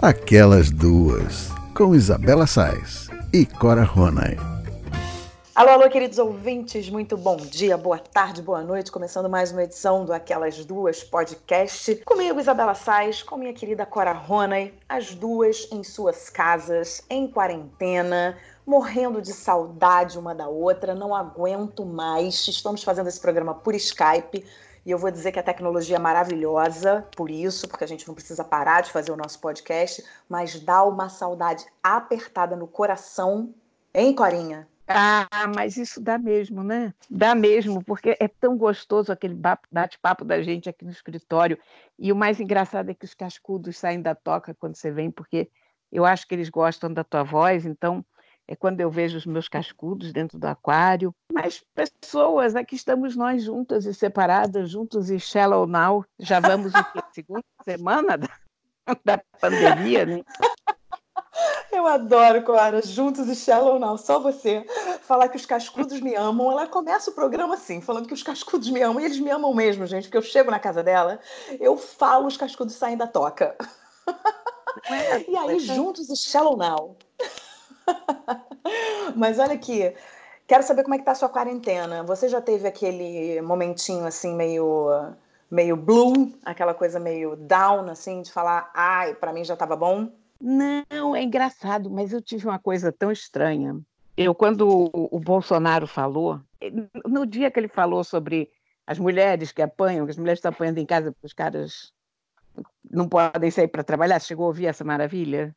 Aquelas Duas, com Isabela Sais e Cora Ronay. Alô, alô, queridos ouvintes, muito bom dia, boa tarde, boa noite. Começando mais uma edição do Aquelas Duas Podcast. Comigo, Isabela Sais, com minha querida Cora Ronay, as duas em suas casas, em quarentena, morrendo de saudade uma da outra, não aguento mais. Estamos fazendo esse programa por Skype. E eu vou dizer que a tecnologia é maravilhosa por isso, porque a gente não precisa parar de fazer o nosso podcast, mas dá uma saudade apertada no coração, hein, Corinha? Ah, mas isso dá mesmo, né? Dá mesmo, porque é tão gostoso aquele bate-papo da gente aqui no escritório. E o mais engraçado é que os cascudos saem da toca quando você vem, porque eu acho que eles gostam da tua voz, então é quando eu vejo os meus cascudos dentro do aquário. Mas pessoas, aqui estamos nós juntas e separadas, juntos e shallow now. Já vamos o quê? Segunda semana da, da pandemia, né? Eu adoro, Clara, juntos e shallow now, só você falar que os cascudos me amam. Ela começa o programa assim, falando que os cascudos me amam, e eles me amam mesmo, gente, porque eu chego na casa dela, eu falo, os cascudos saem da toca. É, e aí, é. juntos e shallow now. Mas olha aqui, quero saber como é que tá a sua quarentena. Você já teve aquele momentinho assim meio meio blue, aquela coisa meio down assim de falar, ai, para mim já estava bom? Não, é engraçado, mas eu tive uma coisa tão estranha. Eu quando o Bolsonaro falou, no dia que ele falou sobre as mulheres que apanham, que as mulheres estão apanhando em casa porque os caras não podem sair para trabalhar, chegou a ouvir essa maravilha?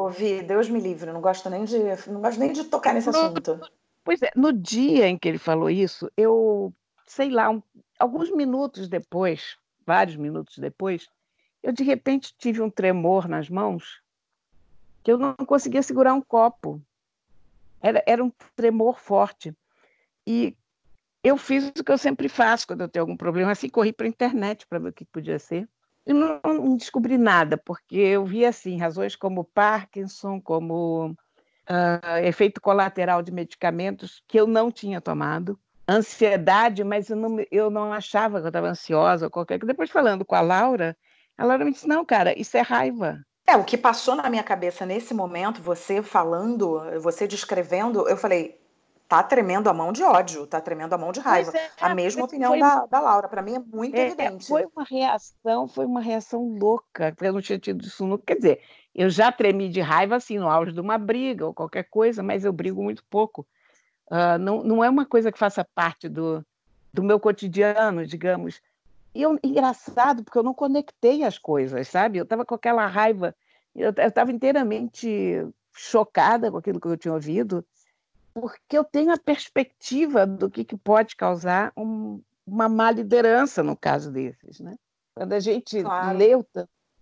Ouvi, Deus me livre, não gosto nem de, não gosto nem de tocar nesse assunto. Pois é, no dia em que ele falou isso, eu, sei lá, um, alguns minutos depois, vários minutos depois, eu de repente tive um tremor nas mãos que eu não conseguia segurar um copo. Era, era um tremor forte. E eu fiz o que eu sempre faço quando eu tenho algum problema, assim, corri para a internet para ver o que podia ser. Eu não, descobri nada, porque eu vi assim razões como Parkinson, como uh, efeito colateral de medicamentos que eu não tinha tomado, ansiedade, mas eu não, eu não achava que eu estava ansiosa ou qualquer coisa. Depois falando com a Laura, a Laura me disse: não, cara, isso é raiva. É, o que passou na minha cabeça nesse momento, você falando, você descrevendo, eu falei, tá tremendo a mão de ódio, tá tremendo a mão de raiva. É, a mesma opinião foi... da, da Laura, para mim é muito é, evidente. Foi uma reação, foi uma reação louca, eu não tinha tido isso nunca. Quer dizer, eu já tremi de raiva assim no auge de uma briga ou qualquer coisa, mas eu brigo muito pouco. Uh, não, não é uma coisa que faça parte do, do meu cotidiano, digamos. E eu, engraçado, porque eu não conectei as coisas, sabe? Eu estava com aquela raiva, eu estava inteiramente chocada com aquilo que eu tinha ouvido, porque eu tenho a perspectiva do que, que pode causar um, uma má liderança no caso desses. Né? Quando a gente claro. lê o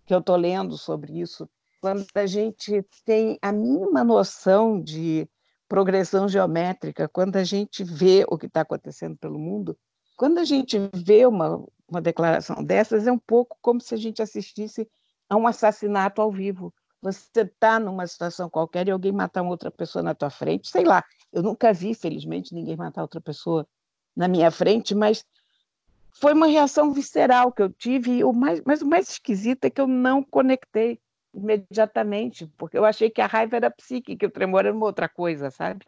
que eu estou lendo sobre isso, quando a gente tem a mínima noção de progressão geométrica, quando a gente vê o que está acontecendo pelo mundo, quando a gente vê uma, uma declaração dessas, é um pouco como se a gente assistisse a um assassinato ao vivo. Você está numa situação qualquer e alguém matar uma outra pessoa na tua frente, sei lá, eu nunca vi, felizmente, ninguém matar outra pessoa na minha frente, mas foi uma reação visceral que eu tive. O mais, mas o mais esquisito é que eu não conectei imediatamente, porque eu achei que a raiva era psíquica, que o tremor era uma outra coisa, sabe?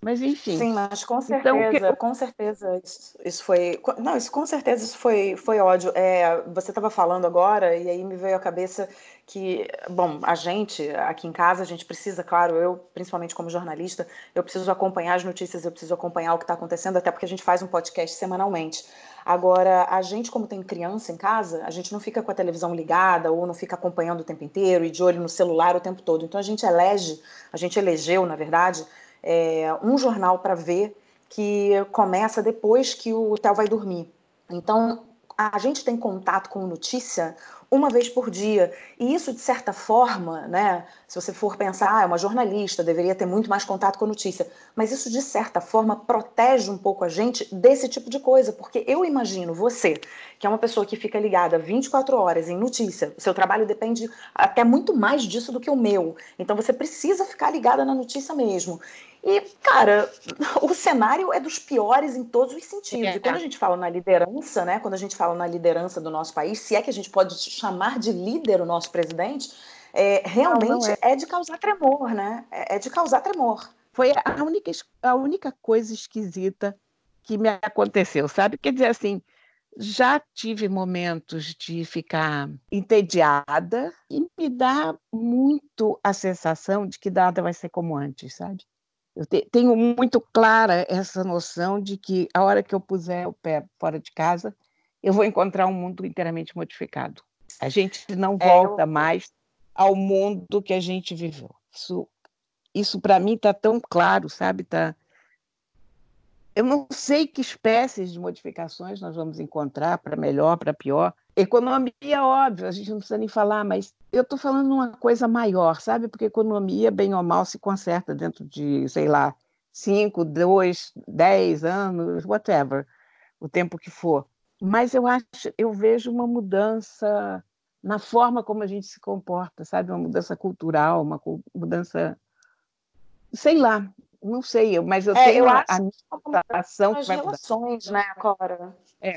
Mas enfim. Sim, mas com certeza, então, que... com certeza isso, isso, foi, não, isso com certeza isso foi, foi ódio. É, você estava falando agora e aí me veio à cabeça que, bom, a gente aqui em casa a gente precisa, claro, eu principalmente como jornalista, eu preciso acompanhar as notícias, eu preciso acompanhar o que está acontecendo, até porque a gente faz um podcast semanalmente. Agora, a gente, como tem criança em casa, a gente não fica com a televisão ligada ou não fica acompanhando o tempo inteiro e de olho no celular o tempo todo. Então a gente elege, a gente elegeu, na verdade, é, um jornal para ver que começa depois que o Theo vai dormir. Então, a gente tem contato com notícia uma vez por dia. E isso, de certa forma, né, se você for pensar, ah, é uma jornalista, deveria ter muito mais contato com a notícia. Mas isso, de certa forma, protege um pouco a gente desse tipo de coisa. Porque eu imagino você, que é uma pessoa que fica ligada 24 horas em notícia, o seu trabalho depende até muito mais disso do que o meu. Então você precisa ficar ligada na notícia mesmo. E, cara, o cenário é dos piores em todos os sentidos. É. E quando a gente fala na liderança, né? Quando a gente fala na liderança do nosso país, se é que a gente pode chamar de líder o nosso presidente, é, realmente não, não é. é. de causar tremor, né? É, é de causar tremor. Foi a única, a única coisa esquisita que me aconteceu, sabe? Quer dizer assim, já tive momentos de ficar entediada e me dá muito a sensação de que nada vai ser como antes, sabe? Eu te, tenho muito clara essa noção de que a hora que eu puser o pé fora de casa, eu vou encontrar um mundo inteiramente modificado. A gente não é, volta eu... mais ao mundo que a gente viveu. Isso, isso para mim está tão claro, sabe? Tá... Eu não sei que espécies de modificações nós vamos encontrar para melhor, para pior. Economia, óbvio, a gente não precisa nem falar, mas eu estou falando uma coisa maior, sabe? Porque economia, bem ou mal, se conserta dentro de, sei lá, cinco, dois, dez anos, whatever, o tempo que for. Mas eu acho, eu vejo uma mudança na forma como a gente se comporta, sabe? Uma mudança cultural, uma mudança, sei lá, não sei, mas eu é, tenho eu a, a minha que vai relações, mudar. né, Cora? É.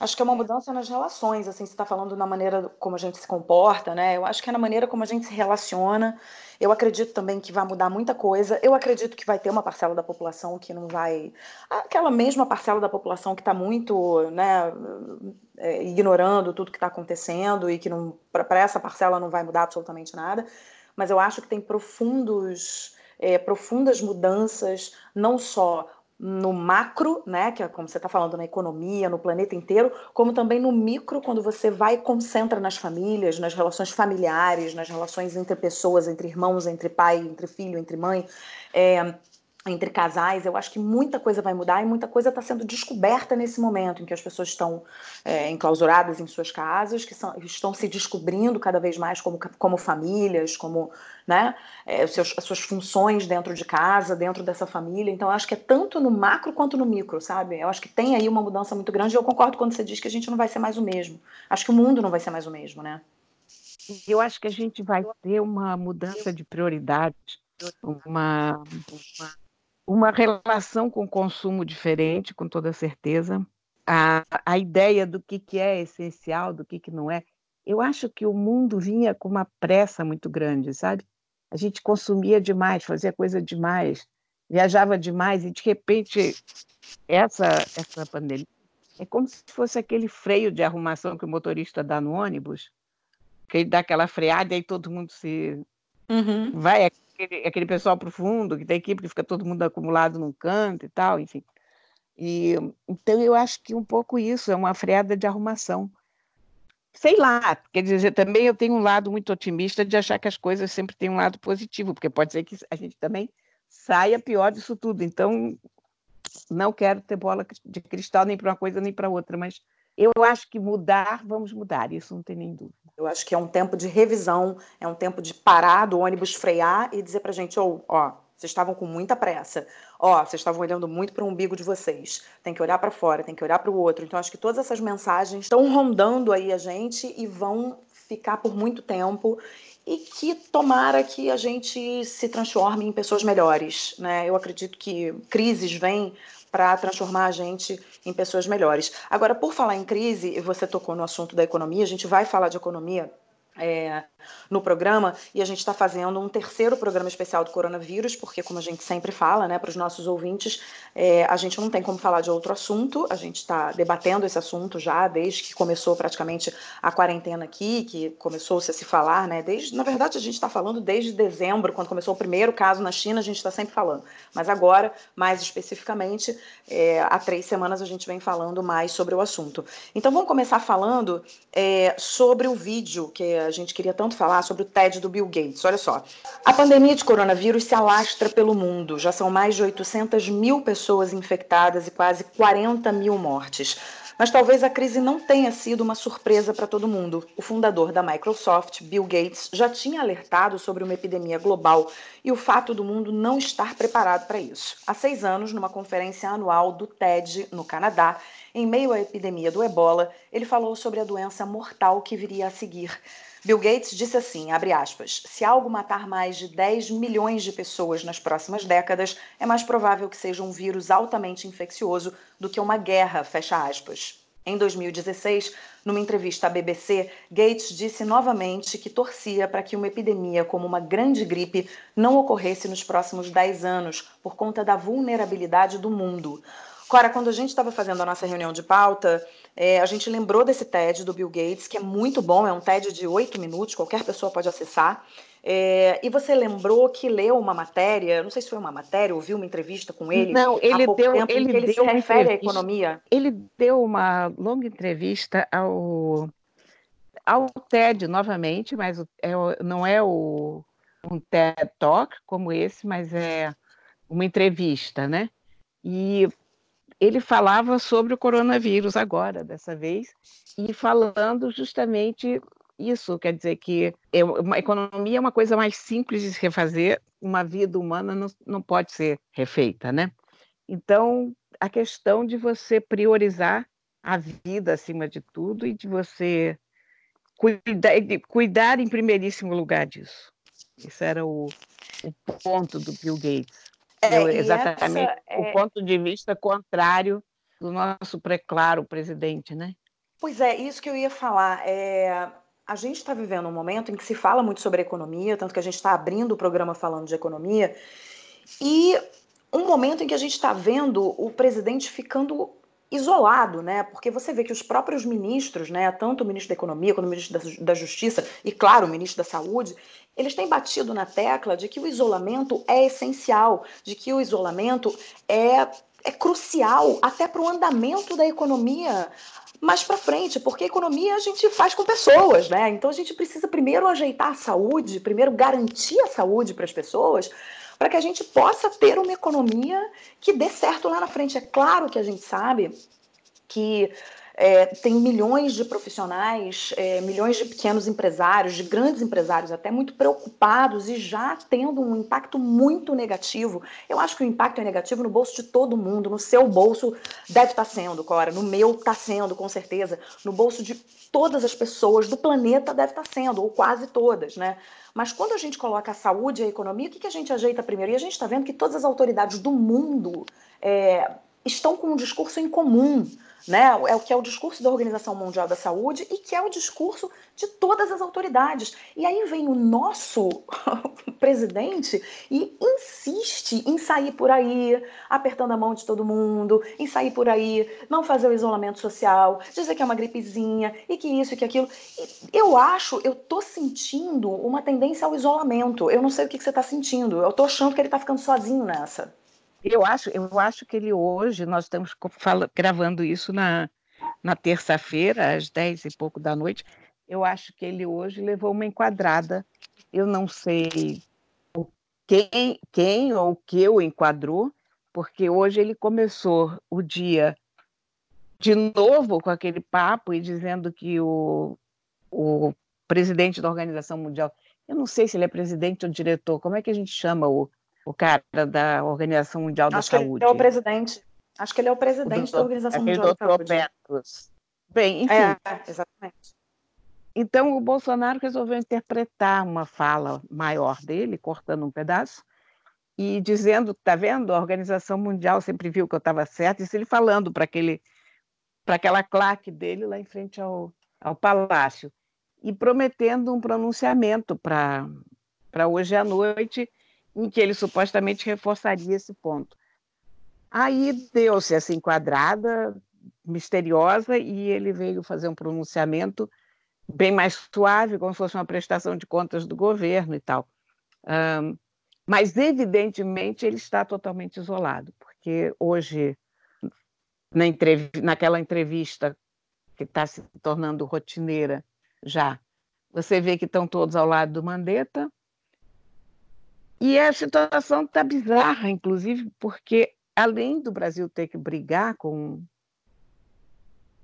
Acho que é uma mudança nas relações, assim, você está falando na maneira como a gente se comporta, né? Eu acho que é na maneira como a gente se relaciona. Eu acredito também que vai mudar muita coisa. Eu acredito que vai ter uma parcela da população que não vai. Aquela mesma parcela da população que está muito, né, é, ignorando tudo que está acontecendo e que não para essa parcela não vai mudar absolutamente nada. Mas eu acho que tem profundos é, profundas mudanças, não só no macro, né, que é como você está falando na economia, no planeta inteiro, como também no micro, quando você vai e concentra nas famílias, nas relações familiares, nas relações entre pessoas, entre irmãos, entre pai, entre filho, entre mãe. É, entre casais, eu acho que muita coisa vai mudar e muita coisa está sendo descoberta nesse momento em que as pessoas estão é, enclausuradas em suas casas, que são, estão se descobrindo cada vez mais como, como famílias, como né, é, seus, as suas funções dentro de casa, dentro dessa família. Então, eu acho que é tanto no macro quanto no micro, sabe? Eu acho que tem aí uma mudança muito grande e eu concordo quando você diz que a gente não vai ser mais o mesmo. Acho que o mundo não vai ser mais o mesmo, né? Eu acho que a gente vai ter uma mudança de prioridades, uma, uma uma relação com o consumo diferente, com toda certeza. A, a ideia do que, que é essencial, do que, que não é. Eu acho que o mundo vinha com uma pressa muito grande, sabe? A gente consumia demais, fazia coisa demais, viajava demais, e de repente essa, essa pandemia é como se fosse aquele freio de arrumação que o motorista dá no ônibus, que ele dá aquela freada e aí todo mundo se uhum. vai aquele, aquele pessoal profundo, que tem equipe que fica todo mundo acumulado num canto e tal, enfim. E, então, eu acho que um pouco isso é uma freada de arrumação. Sei lá, quer dizer, também eu tenho um lado muito otimista de achar que as coisas sempre têm um lado positivo, porque pode ser que a gente também saia pior disso tudo. Então, não quero ter bola de cristal nem para uma coisa nem para outra, mas eu acho que mudar, vamos mudar, isso não tem nem dúvida. Eu acho que é um tempo de revisão, é um tempo de parar do ônibus, frear e dizer para a gente, oh, ó, vocês estavam com muita pressa. Ó, vocês estavam olhando muito para o umbigo de vocês. Tem que olhar para fora, tem que olhar para o outro. Então, acho que todas essas mensagens estão rondando aí a gente e vão ficar por muito tempo e que tomara que a gente se transforme em pessoas melhores, né? Eu acredito que crises vêm para transformar a gente em pessoas melhores. Agora, por falar em crise, você tocou no assunto da economia, a gente vai falar de economia é, no programa e a gente está fazendo um terceiro programa especial do coronavírus, porque, como a gente sempre fala, né, para os nossos ouvintes, é, a gente não tem como falar de outro assunto, a gente está debatendo esse assunto já desde que começou praticamente a quarentena aqui, que começou-se a se falar, né, desde, na verdade, a gente está falando desde dezembro, quando começou o primeiro caso na China, a gente está sempre falando, mas agora, mais especificamente, é, há três semanas a gente vem falando mais sobre o assunto. Então, vamos começar falando é, sobre o vídeo que a gente queria tanto falar sobre o TED do Bill Gates. Olha só. A pandemia de coronavírus se alastra pelo mundo. Já são mais de 800 mil pessoas infectadas e quase 40 mil mortes. Mas talvez a crise não tenha sido uma surpresa para todo mundo. O fundador da Microsoft, Bill Gates, já tinha alertado sobre uma epidemia global e o fato do mundo não estar preparado para isso. Há seis anos, numa conferência anual do TED, no Canadá, em meio à epidemia do ebola, ele falou sobre a doença mortal que viria a seguir. Bill Gates disse assim, abre aspas, se algo matar mais de 10 milhões de pessoas nas próximas décadas, é mais provável que seja um vírus altamente infeccioso do que uma guerra, fecha aspas. Em 2016, numa entrevista à BBC, Gates disse novamente que torcia para que uma epidemia como uma grande gripe não ocorresse nos próximos 10 anos, por conta da vulnerabilidade do mundo. Cora, quando a gente estava fazendo a nossa reunião de pauta, é, a gente lembrou desse TED do Bill Gates, que é muito bom, é um TED de oito minutos, qualquer pessoa pode acessar. É, e você lembrou que leu uma matéria, não sei se foi uma matéria, ouviu uma entrevista com ele. Não, ele deu, tempo, ele, ele deu se refere à economia. Ele deu uma longa entrevista ao, ao TED novamente, mas é, não é o, um TED Talk como esse, mas é uma entrevista, né? E ele falava sobre o coronavírus agora, dessa vez, e falando justamente isso, quer dizer que é uma economia é uma coisa mais simples de se refazer, uma vida humana não, não pode ser refeita, né? Então, a questão de você priorizar a vida acima de tudo e de você cuidar, de cuidar em primeiríssimo lugar disso. Esse era o, o ponto do Bill Gates. É, exatamente o é... ponto de vista contrário do nosso preclaro presidente, né? Pois é, isso que eu ia falar. É, a gente está vivendo um momento em que se fala muito sobre economia, tanto que a gente está abrindo o programa falando de economia, e um momento em que a gente está vendo o presidente ficando isolado, né? Porque você vê que os próprios ministros, né, tanto o ministro da Economia quanto o ministro da Justiça e, claro, o ministro da Saúde, eles têm batido na tecla de que o isolamento é essencial, de que o isolamento é, é crucial até para o andamento da economia mais para frente, porque a economia a gente faz com pessoas, né? Então a gente precisa primeiro ajeitar a saúde, primeiro garantir a saúde para as pessoas, para que a gente possa ter uma economia que dê certo lá na frente. É claro que a gente sabe que é, tem milhões de profissionais, é, milhões de pequenos empresários, de grandes empresários até muito preocupados e já tendo um impacto muito negativo. Eu acho que o impacto é negativo no bolso de todo mundo, no seu bolso deve estar sendo, Cora, no meu está sendo, com certeza, no bolso de todas as pessoas do planeta deve estar sendo, ou quase todas, né? Mas quando a gente coloca a saúde e a economia, o que, que a gente ajeita primeiro? E a gente está vendo que todas as autoridades do mundo é, estão com um discurso em comum né? É o que é o discurso da Organização Mundial da Saúde e que é o discurso de todas as autoridades. E aí vem o nosso presidente e insiste em sair por aí, apertando a mão de todo mundo, em sair por aí, não fazer o isolamento social, dizer que é uma gripezinha e que isso e que aquilo. Eu acho, eu tô sentindo uma tendência ao isolamento. Eu não sei o que, que você está sentindo. Eu tô achando que ele está ficando sozinho nessa. Eu acho, eu acho que ele hoje, nós estamos fala, gravando isso na, na terça-feira, às dez e pouco da noite. Eu acho que ele hoje levou uma enquadrada. Eu não sei quem, quem ou que o enquadrou, porque hoje ele começou o dia de novo com aquele papo e dizendo que o, o presidente da Organização Mundial, eu não sei se ele é presidente ou diretor, como é que a gente chama o, o cara da Organização Mundial Acho da Saúde. Ele é o presidente. Acho que ele é o presidente o da Organização Mundial da Saúde. Petros. Bem, enfim. É, exatamente. Então o Bolsonaro resolveu interpretar uma fala maior dele, cortando um pedaço, e dizendo, tá vendo? A Organização Mundial sempre viu que eu estava certo, isso ele falando para aquele para aquela claque dele lá em frente ao, ao palácio e prometendo um pronunciamento para hoje à noite em que ele supostamente reforçaria esse ponto. Aí deu-se essa enquadrada misteriosa e ele veio fazer um pronunciamento bem mais suave, como se fosse uma prestação de contas do governo e tal. Um, mas, evidentemente, ele está totalmente isolado, porque hoje, na entrev naquela entrevista que está se tornando rotineira já, você vê que estão todos ao lado do Mandetta, e a situação está bizarra, inclusive, porque além do Brasil ter que brigar com,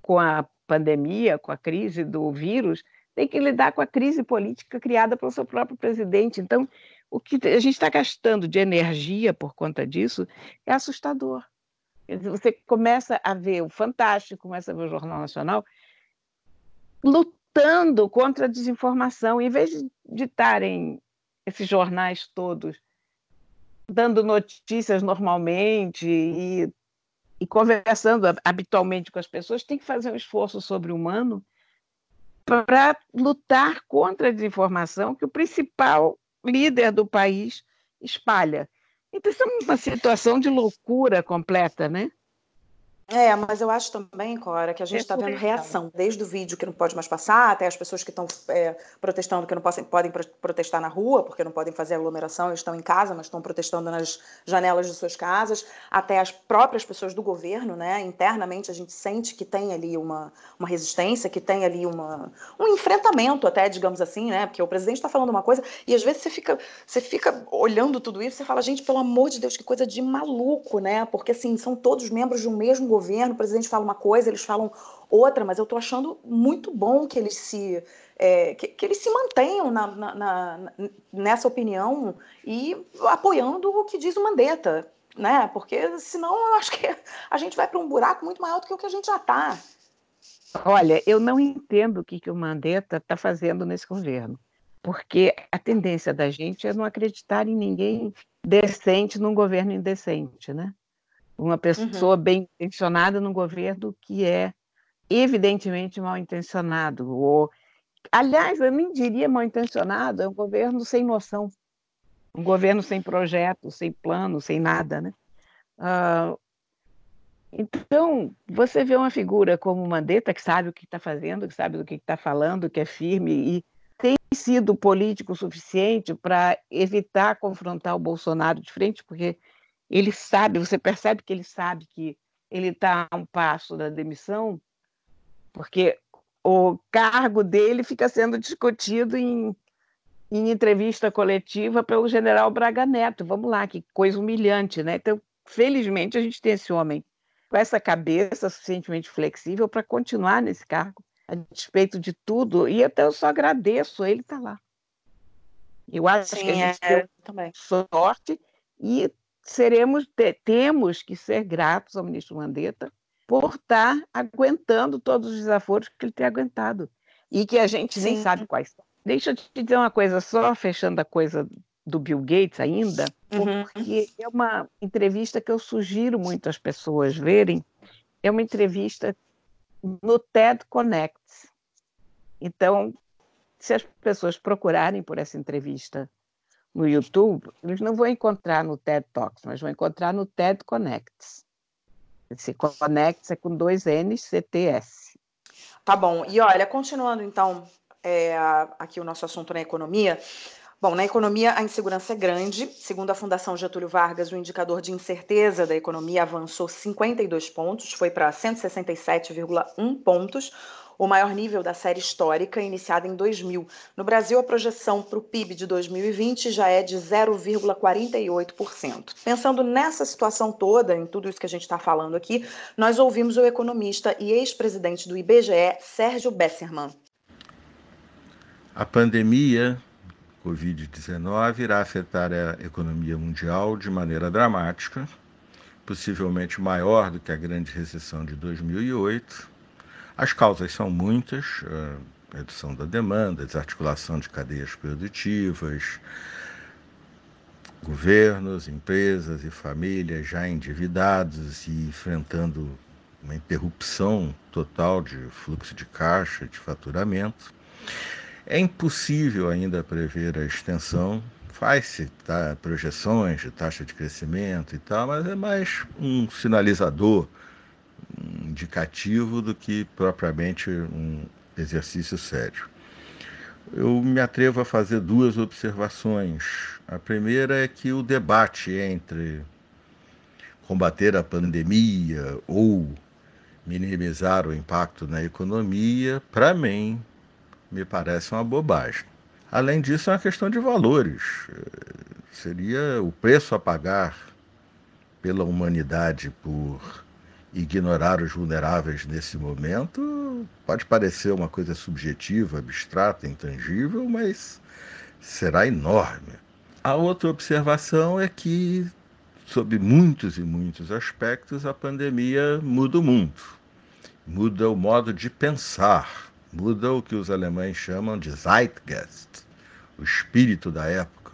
com a pandemia, com a crise do vírus, tem que lidar com a crise política criada pelo seu próprio presidente. Então, o que a gente está gastando de energia por conta disso é assustador. Você começa a ver o Fantástico, começa a ver o Jornal Nacional lutando contra a desinformação, em vez de estarem esses jornais todos dando notícias normalmente e e conversando habitualmente com as pessoas, tem que fazer um esforço sobre-humano para lutar contra a desinformação que o principal líder do país espalha. Então, isso é uma situação de loucura completa, né? É, mas eu acho também, Cora, que a gente está é vendo reação, desde o vídeo que não pode mais passar, até as pessoas que estão é, protestando que não possam, podem protestar na rua, porque não podem fazer aglomeração, estão em casa, mas estão protestando nas janelas de suas casas, até as próprias pessoas do governo, né? Internamente a gente sente que tem ali uma, uma resistência, que tem ali uma, um enfrentamento, até, digamos assim, né? Porque o presidente está falando uma coisa e às vezes você fica, você fica olhando tudo isso e fala, gente, pelo amor de Deus, que coisa de maluco, né? Porque assim, são todos membros de um mesmo governo, o presidente fala uma coisa, eles falam outra, mas eu estou achando muito bom que eles se é, que, que, eles se mantenham na, na, na, nessa opinião e apoiando o que diz o Mandetta, né? Porque senão eu acho que a gente vai para um buraco muito maior do que o que a gente já está. Olha, eu não entendo o que, que o Mandetta está fazendo nesse governo, porque a tendência da gente é não acreditar em ninguém decente num governo indecente, né? Uma pessoa uhum. bem intencionada num governo que é evidentemente mal intencionado. Ou, aliás, eu nem diria mal intencionado, é um governo sem noção, um governo sem projeto, sem plano, sem nada. Né? Uh, então, você vê uma figura como Mandetta, que sabe o que está fazendo, que sabe do que está falando, que é firme e tem sido político o suficiente para evitar confrontar o Bolsonaro de frente, porque ele sabe, você percebe que ele sabe que ele está a um passo da demissão, porque o cargo dele fica sendo discutido em, em entrevista coletiva pelo general Braga Neto. Vamos lá, que coisa humilhante, né? Então, felizmente, a gente tem esse homem com essa cabeça suficientemente flexível para continuar nesse cargo, a despeito de tudo, e até eu só agradeço ele estar tá lá. Eu acho Sim, que a gente é, tem sorte e seremos temos que ser gratos ao ministro Mandetta por estar aguentando todos os desaforos que ele tem aguentado e que a gente Sim. nem sabe quais são. Deixa eu te dizer uma coisa só, fechando a coisa do Bill Gates ainda, uhum. porque é uma entrevista que eu sugiro muito às pessoas verem. É uma entrevista no TED Connects. Então, se as pessoas procurarem por essa entrevista no YouTube, eles não vão encontrar no TED Talks, mas vão encontrar no TED Connects. Esse Connects é com dois N's, CTS. Tá bom. E olha, continuando então é, aqui o nosso assunto na economia. Bom, na economia a insegurança é grande. Segundo a Fundação Getúlio Vargas, o indicador de incerteza da economia avançou 52 pontos, foi para 167,1 pontos, o maior nível da série histórica, iniciada em 2000. No Brasil, a projeção para o PIB de 2020 já é de 0,48%. Pensando nessa situação toda, em tudo isso que a gente está falando aqui, nós ouvimos o economista e ex-presidente do IBGE, Sérgio Besserman. A pandemia Covid-19 irá afetar a economia mundial de maneira dramática, possivelmente maior do que a grande recessão de 2008 as causas são muitas: redução da demanda, desarticulação de cadeias produtivas, governos, empresas e famílias já endividados e enfrentando uma interrupção total de fluxo de caixa, de faturamento. É impossível ainda prever a extensão, faz-se tá, projeções de taxa de crescimento e tal, mas é mais um sinalizador indicativo do que propriamente um exercício sério. Eu me atrevo a fazer duas observações. A primeira é que o debate entre combater a pandemia ou minimizar o impacto na economia, para mim, me parece uma bobagem. Além disso, é uma questão de valores. Seria o preço a pagar pela humanidade por ignorar os vulneráveis nesse momento pode parecer uma coisa subjetiva, abstrata, intangível, mas será enorme. A outra observação é que, sob muitos e muitos aspectos, a pandemia muda o mundo, muda o modo de pensar, muda o que os alemães chamam de Zeitgeist, o espírito da época.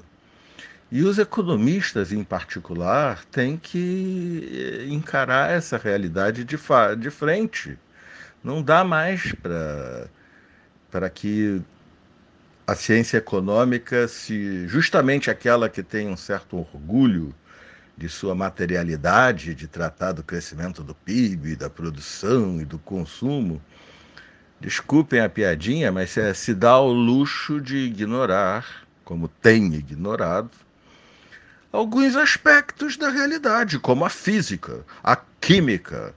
E os economistas, em particular, têm que eh, encarar essa realidade de, de frente. Não dá mais para que a ciência econômica, se justamente aquela que tem um certo orgulho de sua materialidade, de tratar do crescimento do PIB, da produção e do consumo, desculpem a piadinha, mas se dá o luxo de ignorar, como tem ignorado, alguns aspectos da realidade, como a física, a química,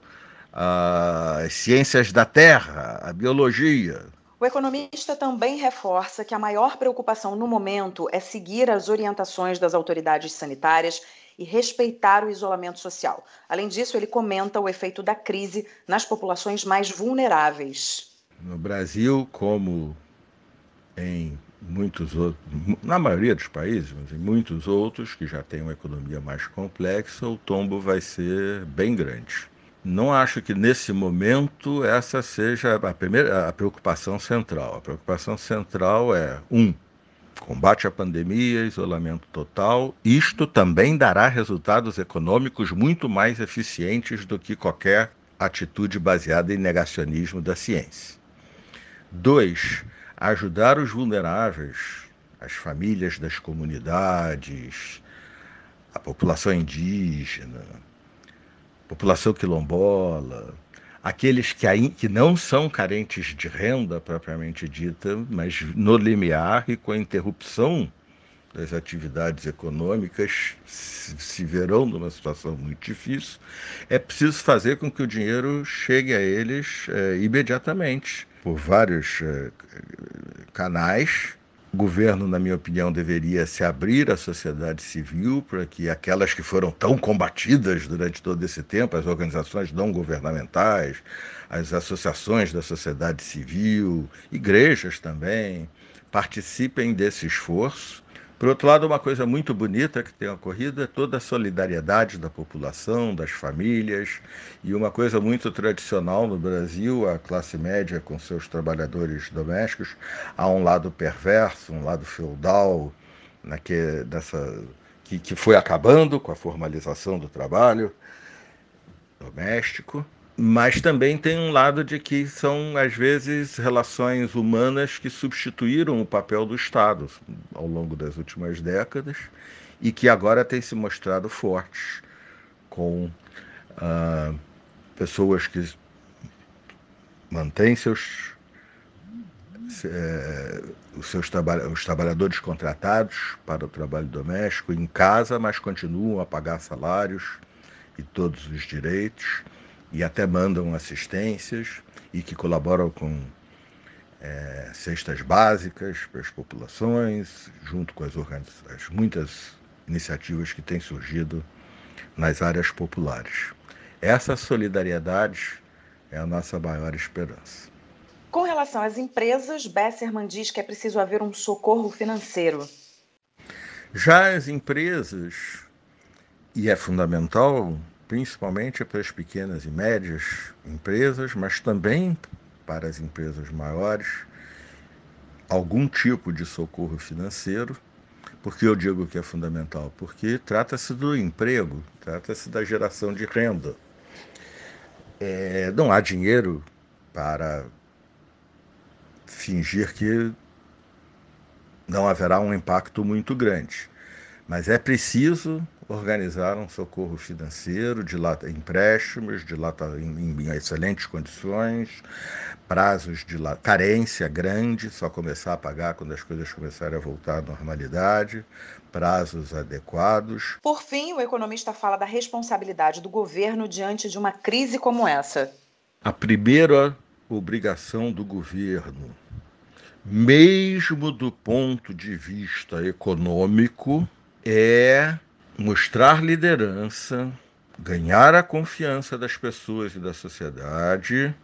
as ciências da terra, a biologia. O economista também reforça que a maior preocupação no momento é seguir as orientações das autoridades sanitárias e respeitar o isolamento social. Além disso, ele comenta o efeito da crise nas populações mais vulneráveis. No Brasil, como em muitos outros, na maioria dos países, mas em muitos outros que já têm uma economia mais complexa, o tombo vai ser bem grande. Não acho que nesse momento essa seja a primeira a preocupação central. A preocupação central é um combate à pandemia, isolamento total. Isto também dará resultados econômicos muito mais eficientes do que qualquer atitude baseada em negacionismo da ciência. Dois, ajudar os vulneráveis, as famílias das comunidades, a população indígena, população quilombola, aqueles que, que não são carentes de renda propriamente dita, mas no limiar e com a interrupção das atividades econômicas se, se verão numa situação muito difícil, é preciso fazer com que o dinheiro chegue a eles é, imediatamente por vários eh, canais. O governo, na minha opinião, deveria se abrir à sociedade civil para que aquelas que foram tão combatidas durante todo esse tempo, as organizações não governamentais, as associações da sociedade civil, igrejas também, participem desse esforço por outro lado, uma coisa muito bonita que tem ocorrido é toda a solidariedade da população, das famílias, e uma coisa muito tradicional no Brasil, a classe média com seus trabalhadores domésticos, há um lado perverso, um lado feudal, né, que, dessa, que, que foi acabando com a formalização do trabalho doméstico, mas também tem um lado de que são, às vezes, relações humanas que substituíram o papel do Estado ao longo das últimas décadas e que agora têm se mostrado fortes, com ah, pessoas que mantêm seus, eh, os seus traba os trabalhadores contratados para o trabalho doméstico em casa, mas continuam a pagar salários e todos os direitos e até mandam assistências e que colaboram com é, cestas básicas para as populações, junto com as, as muitas iniciativas que têm surgido nas áreas populares. Essa solidariedade é a nossa maior esperança. Com relação às empresas, Besserman diz que é preciso haver um socorro financeiro. Já as empresas, e é fundamental principalmente para as pequenas e médias empresas, mas também para as empresas maiores, algum tipo de socorro financeiro. Por que eu digo que é fundamental? Porque trata-se do emprego, trata-se da geração de renda. É, não há dinheiro para fingir que não haverá um impacto muito grande. Mas é preciso organizar um socorro financeiro, de empréstimos, de em, em excelentes condições, prazos de carência grande, só começar a pagar quando as coisas começarem a voltar à normalidade, prazos adequados. Por fim, o economista fala da responsabilidade do governo diante de uma crise como essa. A primeira obrigação do governo, mesmo do ponto de vista econômico, é mostrar liderança, ganhar a confiança das pessoas e da sociedade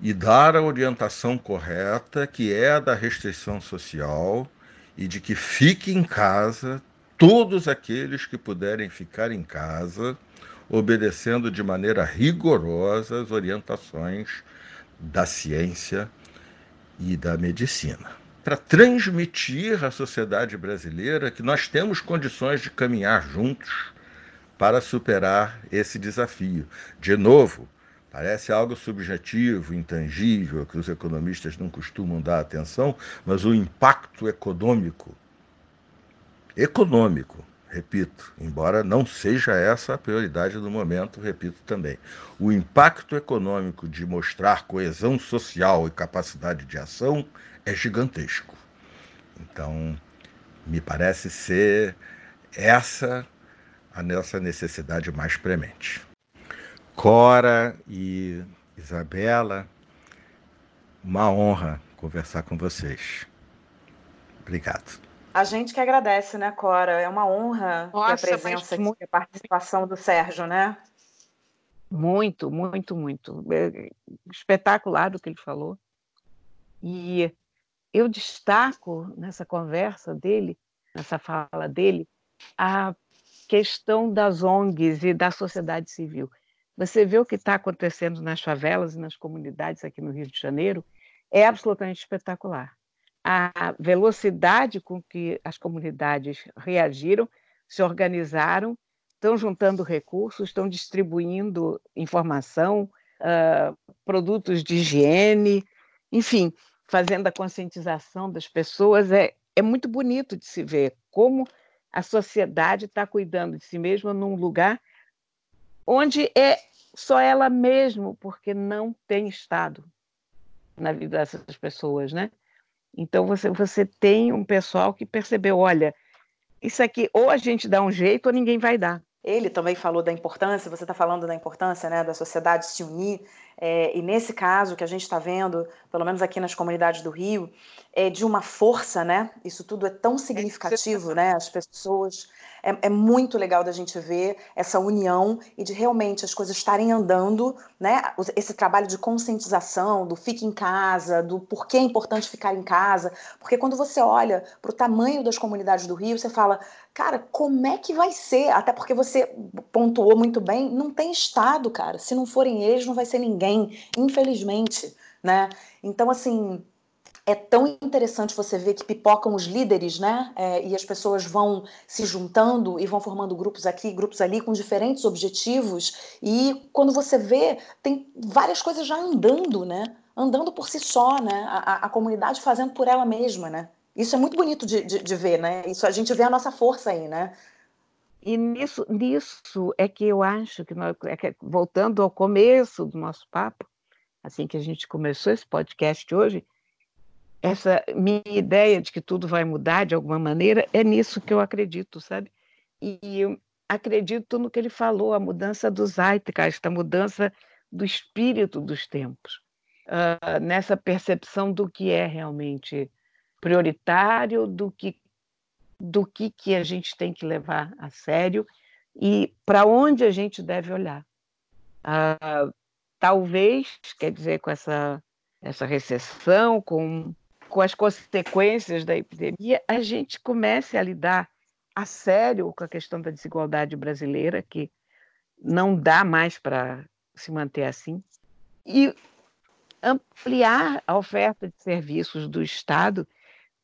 e dar a orientação correta, que é a da restrição social e de que fique em casa todos aqueles que puderem ficar em casa, obedecendo de maneira rigorosa as orientações da ciência e da medicina. Para transmitir à sociedade brasileira que nós temos condições de caminhar juntos para superar esse desafio. De novo, parece algo subjetivo, intangível, que os economistas não costumam dar atenção, mas o impacto econômico, econômico, repito, embora não seja essa a prioridade do momento, repito também, o impacto econômico de mostrar coesão social e capacidade de ação é gigantesco. Então, me parece ser essa a nossa necessidade mais premente. Cora e Isabela, uma honra conversar com vocês. Obrigado. A gente que agradece, né, Cora? É uma honra Nossa, ter a presença e a participação do Sérgio, né? Muito, muito, muito. É, espetacular o que ele falou. E eu destaco nessa conversa dele, nessa fala dele, a questão das ONGs e da sociedade civil. Você vê o que está acontecendo nas favelas e nas comunidades aqui no Rio de Janeiro, é absolutamente espetacular. A velocidade com que as comunidades reagiram, se organizaram, estão juntando recursos, estão distribuindo informação, uh, produtos de higiene, enfim, fazendo a conscientização das pessoas. É, é muito bonito de se ver como a sociedade está cuidando de si mesma num lugar onde é só ela mesma, porque não tem Estado na vida dessas pessoas, né? Então você, você tem um pessoal que percebeu, olha, isso aqui ou a gente dá um jeito ou ninguém vai dar. Ele também falou da importância, você está falando da importância né, da sociedade se unir, é, e nesse caso que a gente está vendo, pelo menos aqui nas comunidades do Rio, é de uma força, né? Isso tudo é tão significativo, né? As pessoas. É, é muito legal da gente ver essa união e de realmente as coisas estarem andando, né? Esse trabalho de conscientização, do fique em casa, do porquê é importante ficar em casa. Porque quando você olha para o tamanho das comunidades do Rio, você fala, cara, como é que vai ser? Até porque você pontuou muito bem, não tem Estado, cara. Se não forem eles, não vai ser ninguém, infelizmente, né? Então, assim, é tão interessante você ver que pipocam os líderes, né? É, e as pessoas vão se juntando e vão formando grupos aqui, grupos ali, com diferentes objetivos. E quando você vê, tem várias coisas já andando, né? Andando por si só, né? A, a comunidade fazendo por ela mesma, né? Isso é muito bonito de, de, de, ver, né? Isso a gente vê a nossa força aí, né? E nisso, nisso é que eu acho que, nós, é que voltando ao começo do nosso papo, assim que a gente começou esse podcast hoje, essa minha ideia de que tudo vai mudar de alguma maneira é nisso que eu acredito, sabe? E eu acredito no que ele falou, a mudança do zeitgeist, a mudança do espírito dos tempos, uh, nessa percepção do que é realmente prioritário, do que do que, que a gente tem que levar a sério e para onde a gente deve olhar. Uh, talvez, quer dizer, com essa, essa recessão, com com as consequências da epidemia, a gente comece a lidar a sério com a questão da desigualdade brasileira, que não dá mais para se manter assim, e ampliar a oferta de serviços do Estado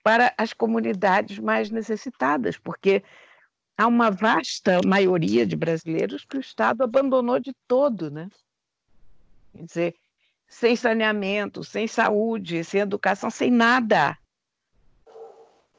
para as comunidades mais necessitadas, porque há uma vasta maioria de brasileiros que o Estado abandonou de todo, né? Quer dizer, sem saneamento, sem saúde, sem educação, sem nada.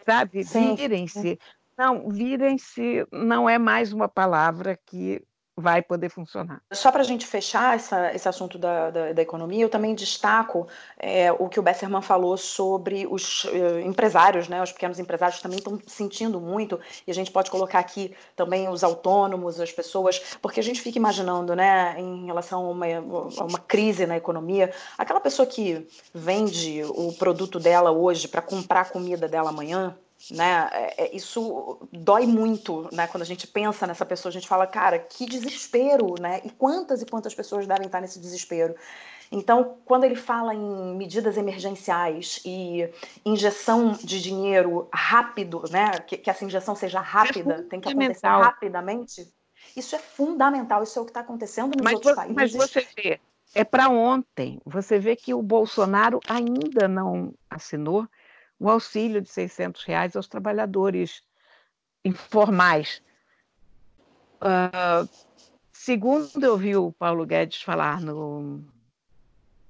Sabe? Virem-se. Não, virem-se não é mais uma palavra que vai poder funcionar. Só para a gente fechar essa, esse assunto da, da, da, economia, eu também destaco é, o que o Besserman falou sobre os uh, empresários, né? Os pequenos empresários também estão sentindo muito, e a gente pode colocar aqui também os autônomos, as pessoas, porque a gente fica imaginando, né, em relação a uma, a uma crise na economia, aquela pessoa que vende o produto dela hoje para comprar a comida dela amanhã, né? É, é, isso dói muito, né? Quando a gente pensa nessa pessoa, a gente fala, cara, que desespero, né? E quantas e quantas pessoas devem estar nesse desespero? Então, quando ele fala em medidas emergenciais e injeção de dinheiro rápido, né? Que, que essa injeção seja rápida, é tem que acontecer rapidamente. Isso é fundamental. Isso é o que está acontecendo nos mas, outros países. Mas você vê, é para ontem. Você vê que o Bolsonaro ainda não assinou o auxílio de 600 reais aos trabalhadores informais. Uh, segundo eu vi o Paulo Guedes falar no,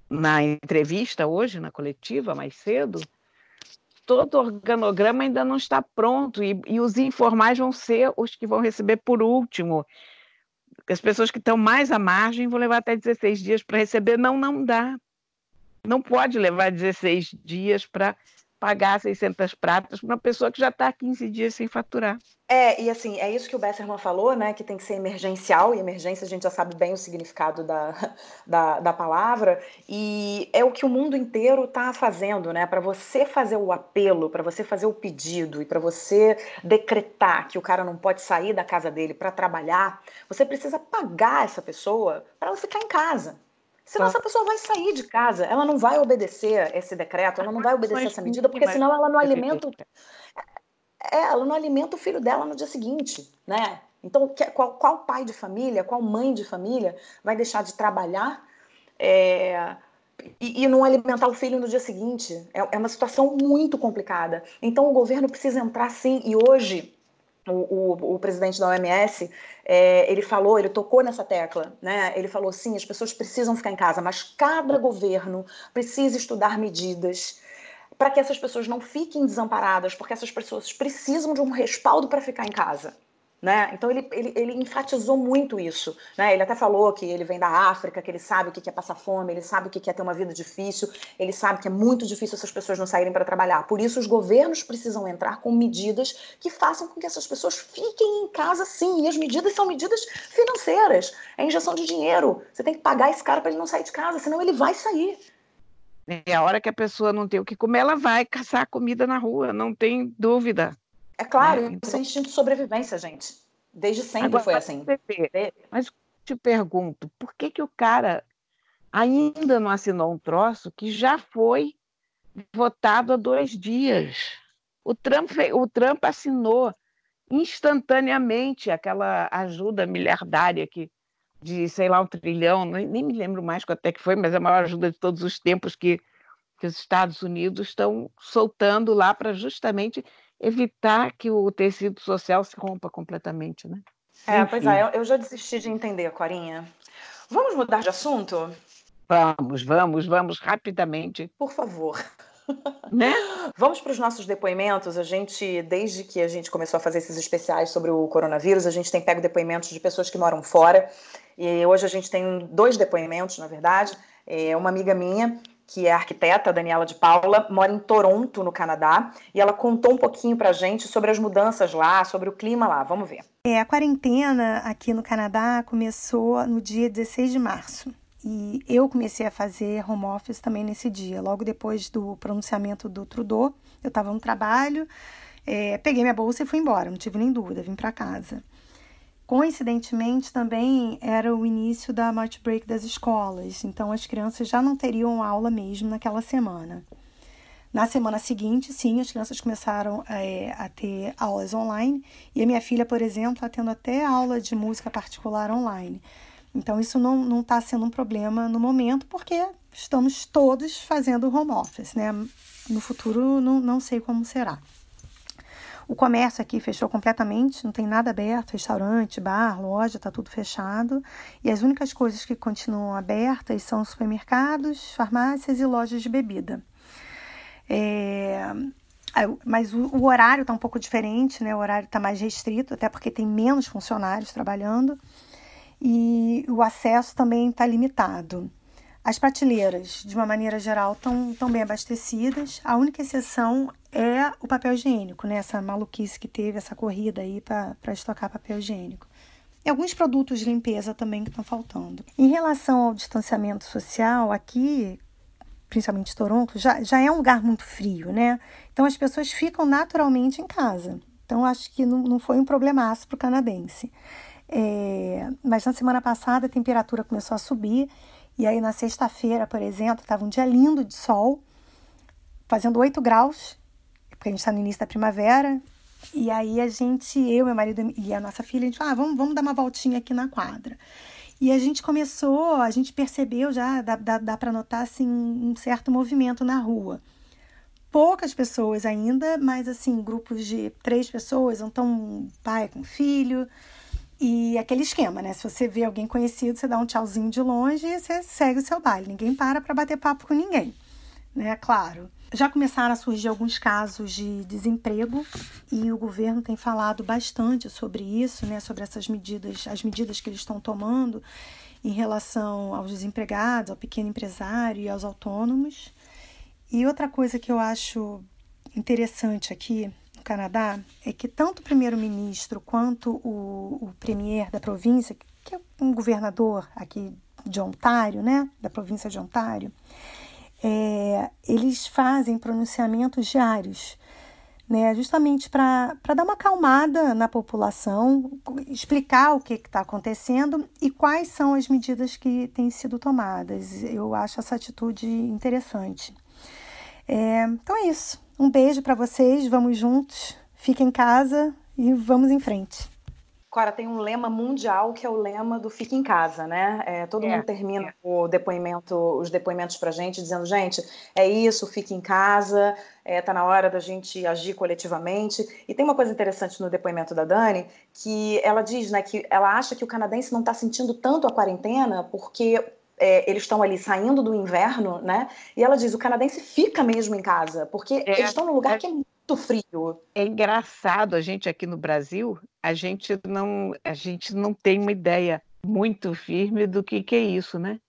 na entrevista hoje, na coletiva, mais cedo, todo organograma ainda não está pronto e, e os informais vão ser os que vão receber por último. As pessoas que estão mais à margem vão levar até 16 dias para receber. Não, não dá. Não pode levar 16 dias para pagar 600 pratas para uma pessoa que já está 15 dias sem faturar. É, e assim, é isso que o Besserman falou, né? Que tem que ser emergencial, e emergência a gente já sabe bem o significado da, da, da palavra, e é o que o mundo inteiro está fazendo, né? Para você fazer o apelo, para você fazer o pedido e para você decretar que o cara não pode sair da casa dele para trabalhar, você precisa pagar essa pessoa para ela ficar em casa. Senão essa pessoa vai sair de casa, ela não vai obedecer esse decreto, ela não vai obedecer essa medida, porque senão ela não alimenta. É, ela não alimenta o filho dela no dia seguinte, né? Então, qual, qual pai de família, qual mãe de família vai deixar de trabalhar é, e, e, não alimentar o filho no dia seguinte? É, é uma situação muito complicada. Então, o governo precisa entrar sim, e hoje o, o, o, presidente da OMS, é, ele falou, ele tocou nessa tecla, né? Ele falou sim, as pessoas precisam ficar em casa, mas cada governo precisa estudar medidas para que essas pessoas não fiquem desamparadas, porque essas pessoas precisam de um respaldo para ficar em casa. Né? Então ele, ele, ele, enfatizou muito isso. Né? Ele até falou que ele vem da África, que ele sabe o que é passar fome, ele sabe o que é ter uma vida difícil, ele sabe que é muito difícil essas pessoas não saírem para trabalhar. Por isso, os governos precisam entrar com medidas que façam com que essas pessoas fiquem em casa sim. E as medidas são medidas financeiras. É injeção de dinheiro. Você tem que pagar esse cara para ele não sair de casa, senão ele vai sair. É a hora que a pessoa não tem o que comer, ela vai caçar comida na rua, não tem dúvida. É claro, né? isso é instinto de sobrevivência, gente. Desde sempre Agora, foi assim. Mas te pergunto, por que, que o cara ainda não assinou um troço que já foi votado há dois dias? O Trump, o Trump assinou instantaneamente aquela ajuda miliardária que de, sei lá, um trilhão, nem me lembro mais quanto é que foi, mas é a maior ajuda de todos os tempos que, que os Estados Unidos estão soltando lá para justamente evitar que o tecido social se rompa completamente, né? É, Enfim. pois é, eu já desisti de entender, Corinha. Vamos mudar de assunto? Vamos, vamos, vamos rapidamente. Por favor. Né? Vamos para os nossos depoimentos. A gente, desde que a gente começou a fazer esses especiais sobre o coronavírus, a gente tem pego depoimentos de pessoas que moram fora. E hoje a gente tem dois depoimentos, na verdade. É uma amiga minha que é arquiteta, Daniela de Paula, mora em Toronto, no Canadá, e ela contou um pouquinho para a gente sobre as mudanças lá, sobre o clima lá. Vamos ver. É, a quarentena aqui no Canadá começou no dia 16 de março. E eu comecei a fazer home office também nesse dia, logo depois do pronunciamento do Trudeau. Eu estava no trabalho, é, peguei minha bolsa e fui embora, não tive nem dúvida, vim para casa. Coincidentemente, também era o início da March Break das escolas, então as crianças já não teriam aula mesmo naquela semana. Na semana seguinte, sim, as crianças começaram é, a ter aulas online e a minha filha, por exemplo, está tendo até aula de música particular online. Então, isso não está sendo um problema no momento, porque estamos todos fazendo home office, né? No futuro, não, não sei como será. O comércio aqui fechou completamente, não tem nada aberto, restaurante, bar, loja, está tudo fechado. E as únicas coisas que continuam abertas são supermercados, farmácias e lojas de bebida. É, mas o, o horário está um pouco diferente, né? O horário está mais restrito, até porque tem menos funcionários trabalhando. E o acesso também está limitado. As prateleiras, de uma maneira geral, estão bem abastecidas. A única exceção é o papel higiênico, né? Essa maluquice que teve, essa corrida aí para estocar papel higiênico. E alguns produtos de limpeza também que estão faltando. Em relação ao distanciamento social, aqui, principalmente Toronto, já, já é um lugar muito frio, né? Então as pessoas ficam naturalmente em casa. Então acho que não, não foi um problemaço para o canadense. É, mas na semana passada a temperatura começou a subir e aí na sexta-feira, por exemplo, estava um dia lindo de sol, fazendo 8 graus, porque a gente está no início da primavera. E aí a gente, eu, meu marido e a nossa filha, a gente falou, ah, vamos, vamos dar uma voltinha aqui na quadra. E a gente começou, a gente percebeu já, dá, dá, dá para notar assim, um certo movimento na rua. poucas pessoas ainda, mas assim, grupos de três pessoas, então um pai com filho. E aquele esquema, né? Se você vê alguém conhecido, você dá um tchauzinho de longe e você segue o seu baile. Ninguém para para bater papo com ninguém, né? Claro. Já começaram a surgir alguns casos de desemprego e o governo tem falado bastante sobre isso, né? Sobre essas medidas, as medidas que eles estão tomando em relação aos desempregados, ao pequeno empresário e aos autônomos. E outra coisa que eu acho interessante aqui no Canadá é que tanto o primeiro-ministro quanto o, o premier da província, que é um governador aqui de Ontário, né, da província de Ontário, é, eles fazem pronunciamentos diários, né, justamente para dar uma acalmada na população, explicar o que está acontecendo e quais são as medidas que têm sido tomadas. Eu acho essa atitude interessante. É, então é isso. Um beijo para vocês, vamos juntos, fiquem em casa e vamos em frente. Cora, tem um lema mundial que é o lema do fique em casa, né? É, todo é, mundo termina é. o depoimento, os depoimentos para gente dizendo, gente, é isso, fique em casa, é, tá na hora da gente agir coletivamente. E tem uma coisa interessante no depoimento da Dani, que ela diz, né, que ela acha que o canadense não está sentindo tanto a quarentena porque é, eles estão ali saindo do inverno, né? E ela diz: o canadense fica mesmo em casa, porque é, eles estão num lugar é, que é muito frio. É engraçado, a gente aqui no Brasil, a gente não, a gente não tem uma ideia muito firme do que, que é isso, né?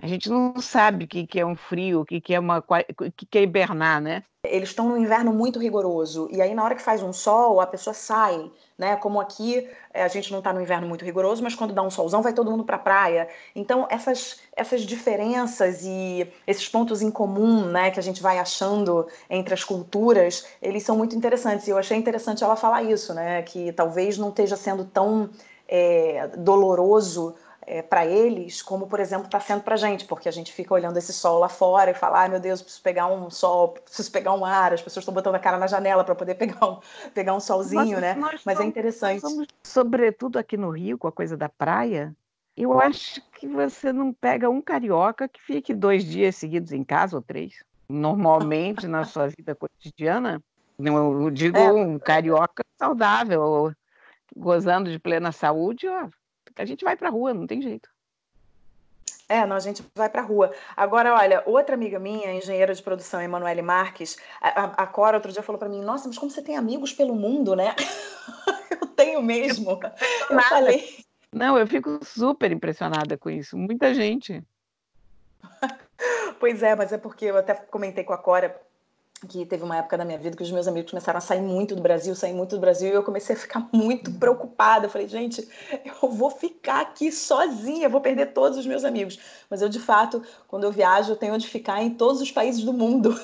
A gente não sabe o que, que é um frio, o que, que é uma, o que, que é hibernar, né? Eles estão num inverno muito rigoroso e aí na hora que faz um sol a pessoa sai, né? Como aqui é, a gente não está no inverno muito rigoroso, mas quando dá um solzão vai todo mundo para a praia. Então essas essas diferenças e esses pontos em comum, né? Que a gente vai achando entre as culturas, eles são muito interessantes. E eu achei interessante ela falar isso, né? Que talvez não esteja sendo tão é, doloroso é, para eles, como por exemplo está sendo para a gente, porque a gente fica olhando esse sol lá fora e fala, ai meu Deus, preciso pegar um sol, preciso pegar um ar, as pessoas estão botando a cara na janela para poder pegar um, pegar um solzinho, né? Mas é interessante. Somos, sobretudo aqui no Rio, com a coisa da praia, eu acho que você não pega um carioca que fique dois dias seguidos em casa ou três. Normalmente na sua vida cotidiana, eu digo é. um carioca saudável, gozando de plena saúde, ó, a gente vai para a rua, não tem jeito. É, não, a gente vai para a rua. Agora, olha, outra amiga minha, engenheira de produção, Emanuele Marques, a, a Cora outro dia falou para mim: Nossa, mas como você tem amigos pelo mundo, né? eu tenho mesmo. Eu falei. Não, eu fico super impressionada com isso. Muita gente. pois é, mas é porque eu até comentei com a Cora que teve uma época da minha vida que os meus amigos começaram a sair muito do Brasil, sair muito do Brasil, e eu comecei a ficar muito preocupada. Eu falei, gente, eu vou ficar aqui sozinha, vou perder todos os meus amigos. Mas eu, de fato, quando eu viajo, eu tenho onde ficar em todos os países do mundo,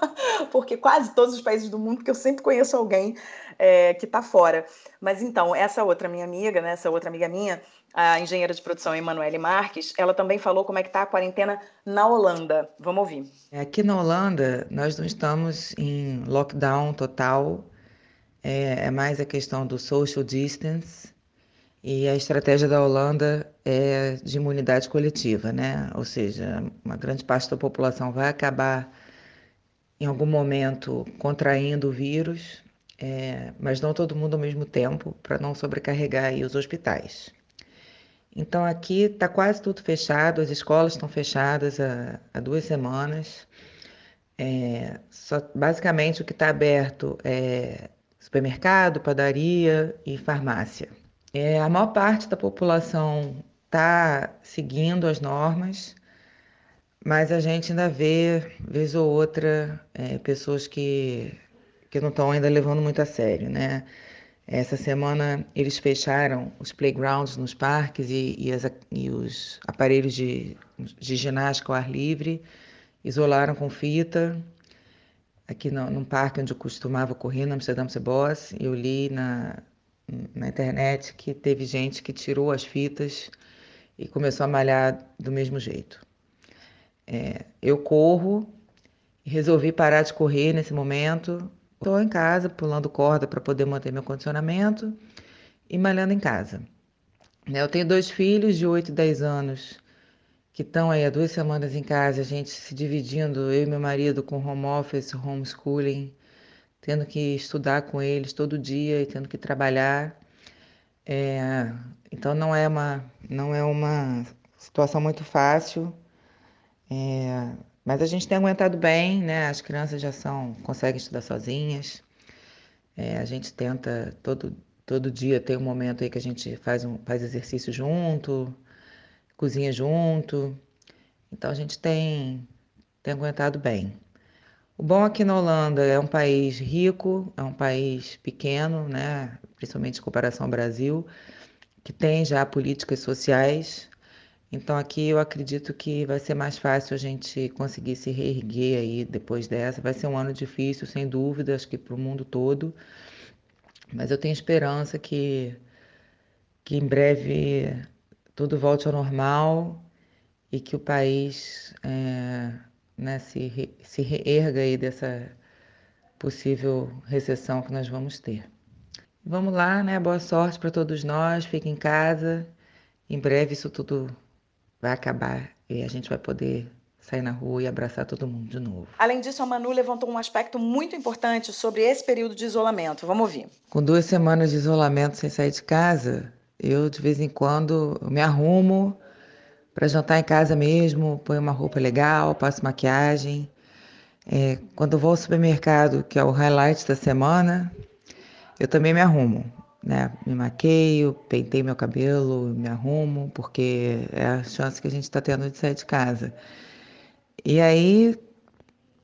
porque quase todos os países do mundo, porque eu sempre conheço alguém é, que está fora. Mas então, essa outra minha amiga, né, essa outra amiga minha, a engenheira de produção Emanuele Marques, ela também falou como é que está a quarentena na Holanda. Vamos ouvir. É, aqui na Holanda, nós não estamos em lockdown total, é, é mais a questão do social distance, e a estratégia da Holanda é de imunidade coletiva, né? Ou seja, uma grande parte da população vai acabar em algum momento contraindo o vírus, é, mas não todo mundo ao mesmo tempo, para não sobrecarregar os hospitais. Então aqui está quase tudo fechado, as escolas estão fechadas há, há duas semanas. É, só, basicamente o que está aberto é supermercado, padaria e farmácia. É, a maior parte da população está seguindo as normas, mas a gente ainda vê, vez ou outra, é, pessoas que, que não estão ainda levando muito a sério, né? Essa semana eles fecharam os playgrounds nos parques e, e, as, e os aparelhos de, de, ginástica ao ar livre, isolaram com fita. Aqui no, num parque onde eu costumava correr, no Amsterdam Boss, eu li na, na internet que teve gente que tirou as fitas e começou a malhar do mesmo jeito. É, eu corro, resolvi parar de correr nesse momento, Estou em casa, pulando corda para poder manter meu condicionamento e malhando em casa. Né, eu tenho dois filhos de 8 e 10 anos que estão aí há duas semanas em casa, a gente se dividindo, eu e meu marido, com home office, homeschooling, tendo que estudar com eles todo dia e tendo que trabalhar. É, então não é uma não é uma situação muito fácil, é, mas a gente tem aguentado bem, né? As crianças já são conseguem estudar sozinhas. É, a gente tenta todo todo dia tem um momento aí que a gente faz um faz exercício junto, cozinha junto. Então a gente tem tem aguentado bem. O bom aqui na Holanda é um país rico, é um país pequeno, né? principalmente em comparação ao Brasil, que tem já políticas sociais. Então aqui eu acredito que vai ser mais fácil a gente conseguir se reerguer aí depois dessa. Vai ser um ano difícil, sem dúvida, acho que para o mundo todo. Mas eu tenho esperança que, que em breve tudo volte ao normal e que o país é, né, se, se reerga aí dessa possível recessão que nós vamos ter. Vamos lá, né? Boa sorte para todos nós. Fiquem em casa. Em breve isso tudo vai acabar e a gente vai poder sair na rua e abraçar todo mundo de novo. Além disso, a Manu levantou um aspecto muito importante sobre esse período de isolamento. Vamos ouvir. Com duas semanas de isolamento sem sair de casa, eu de vez em quando me arrumo para jantar em casa mesmo, ponho uma roupa legal, passo maquiagem. É, quando vou ao supermercado, que é o highlight da semana, eu também me arrumo, né? Me maqueio, pentei meu cabelo, me arrumo, porque é a chance que a gente está tendo de sair de casa. E aí,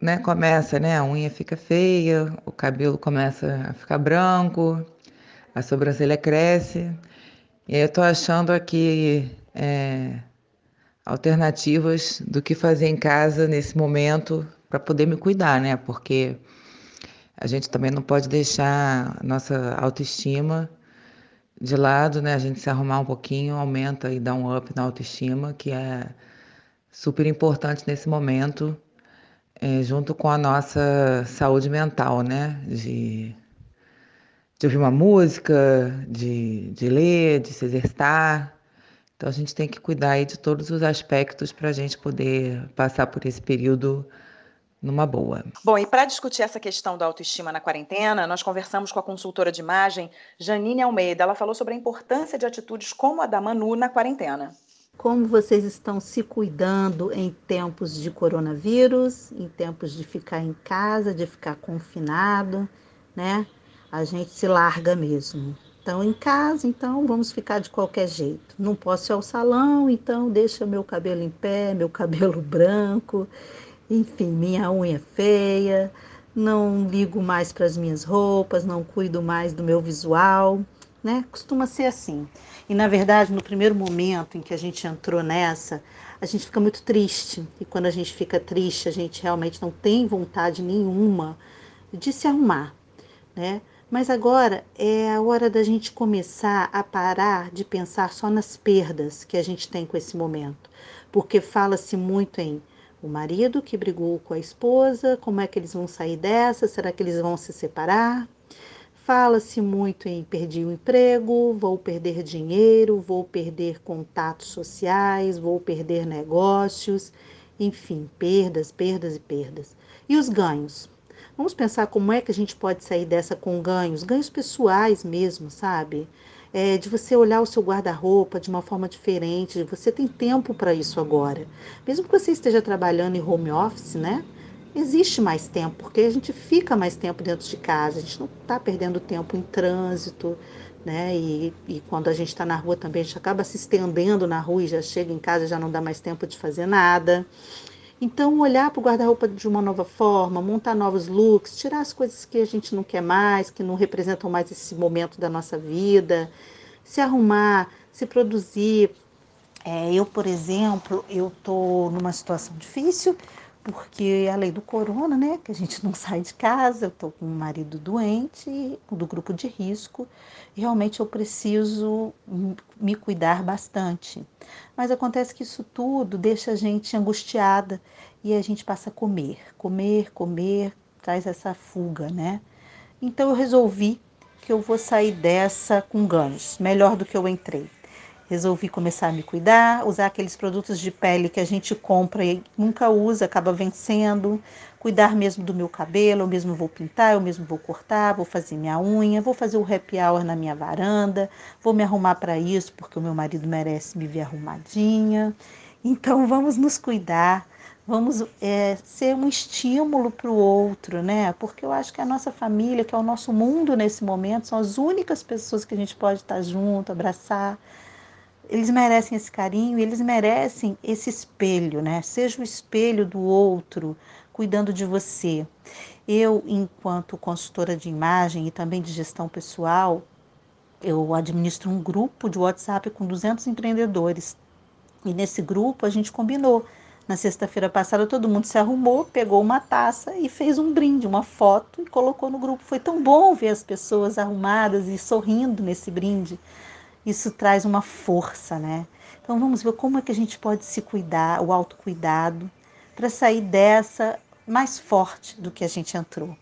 né, começa, né? A unha fica feia, o cabelo começa a ficar branco, a sobrancelha cresce. E aí eu tô achando aqui é, alternativas do que fazer em casa nesse momento para poder me cuidar, né? Porque a gente também não pode deixar nossa autoestima de lado, né? A gente se arrumar um pouquinho aumenta e dá um up na autoestima, que é super importante nesse momento, é, junto com a nossa saúde mental, né? De, de ouvir uma música, de, de ler, de se exercitar. Então a gente tem que cuidar aí de todos os aspectos para a gente poder passar por esse período numa boa. Bom, e para discutir essa questão da autoestima na quarentena, nós conversamos com a consultora de imagem Janine Almeida. Ela falou sobre a importância de atitudes como a da Manu na quarentena. Como vocês estão se cuidando em tempos de coronavírus, em tempos de ficar em casa, de ficar confinado, né? A gente se larga mesmo estão em casa, então vamos ficar de qualquer jeito. Não posso ir ao salão, então deixa meu cabelo em pé, meu cabelo branco, enfim, minha unha feia, não ligo mais para as minhas roupas, não cuido mais do meu visual, né? Costuma ser assim. E na verdade, no primeiro momento em que a gente entrou nessa, a gente fica muito triste. E quando a gente fica triste, a gente realmente não tem vontade nenhuma de se arrumar, né? Mas agora é a hora da gente começar a parar de pensar só nas perdas que a gente tem com esse momento, porque fala-se muito em o marido que brigou com a esposa, como é que eles vão sair dessa? Será que eles vão se separar? Fala-se muito em perder o emprego, vou perder dinheiro, vou perder contatos sociais, vou perder negócios, enfim, perdas, perdas e perdas. E os ganhos? Vamos pensar como é que a gente pode sair dessa com ganhos, ganhos pessoais mesmo, sabe? É, de você olhar o seu guarda-roupa de uma forma diferente, você tem tempo para isso agora. Mesmo que você esteja trabalhando em home office, né? Existe mais tempo, porque a gente fica mais tempo dentro de casa, a gente não está perdendo tempo em trânsito, né? E, e quando a gente está na rua também, a gente acaba se estendendo na rua e já chega em casa, já não dá mais tempo de fazer nada. Então, olhar para o guarda-roupa de uma nova forma, montar novos looks, tirar as coisas que a gente não quer mais, que não representam mais esse momento da nossa vida, se arrumar, se produzir. É, eu, por exemplo, eu estou numa situação difícil, porque a lei do corona, né, que a gente não sai de casa, eu estou com um marido doente, do grupo de risco, e realmente eu preciso me cuidar bastante. Mas acontece que isso tudo deixa a gente angustiada e a gente passa a comer, comer, comer, traz essa fuga, né? Então eu resolvi que eu vou sair dessa com ganhos, melhor do que eu entrei. Resolvi começar a me cuidar, usar aqueles produtos de pele que a gente compra e nunca usa, acaba vencendo. Cuidar mesmo do meu cabelo, eu mesmo vou pintar, eu mesmo vou cortar, vou fazer minha unha, vou fazer o happy hour na minha varanda, vou me arrumar para isso, porque o meu marido merece me ver arrumadinha. Então vamos nos cuidar, vamos é, ser um estímulo para o outro, né? Porque eu acho que a nossa família, que é o nosso mundo nesse momento, são as únicas pessoas que a gente pode estar junto, abraçar. Eles merecem esse carinho, eles merecem esse espelho, né? Seja o espelho do outro, cuidando de você. Eu, enquanto consultora de imagem e também de gestão pessoal, eu administro um grupo de WhatsApp com 200 empreendedores. E nesse grupo a gente combinou na sexta-feira passada, todo mundo se arrumou, pegou uma taça e fez um brinde, uma foto e colocou no grupo. Foi tão bom ver as pessoas arrumadas e sorrindo nesse brinde. Isso traz uma força, né? Então vamos ver como é que a gente pode se cuidar, o autocuidado, para sair dessa mais forte do que a gente entrou.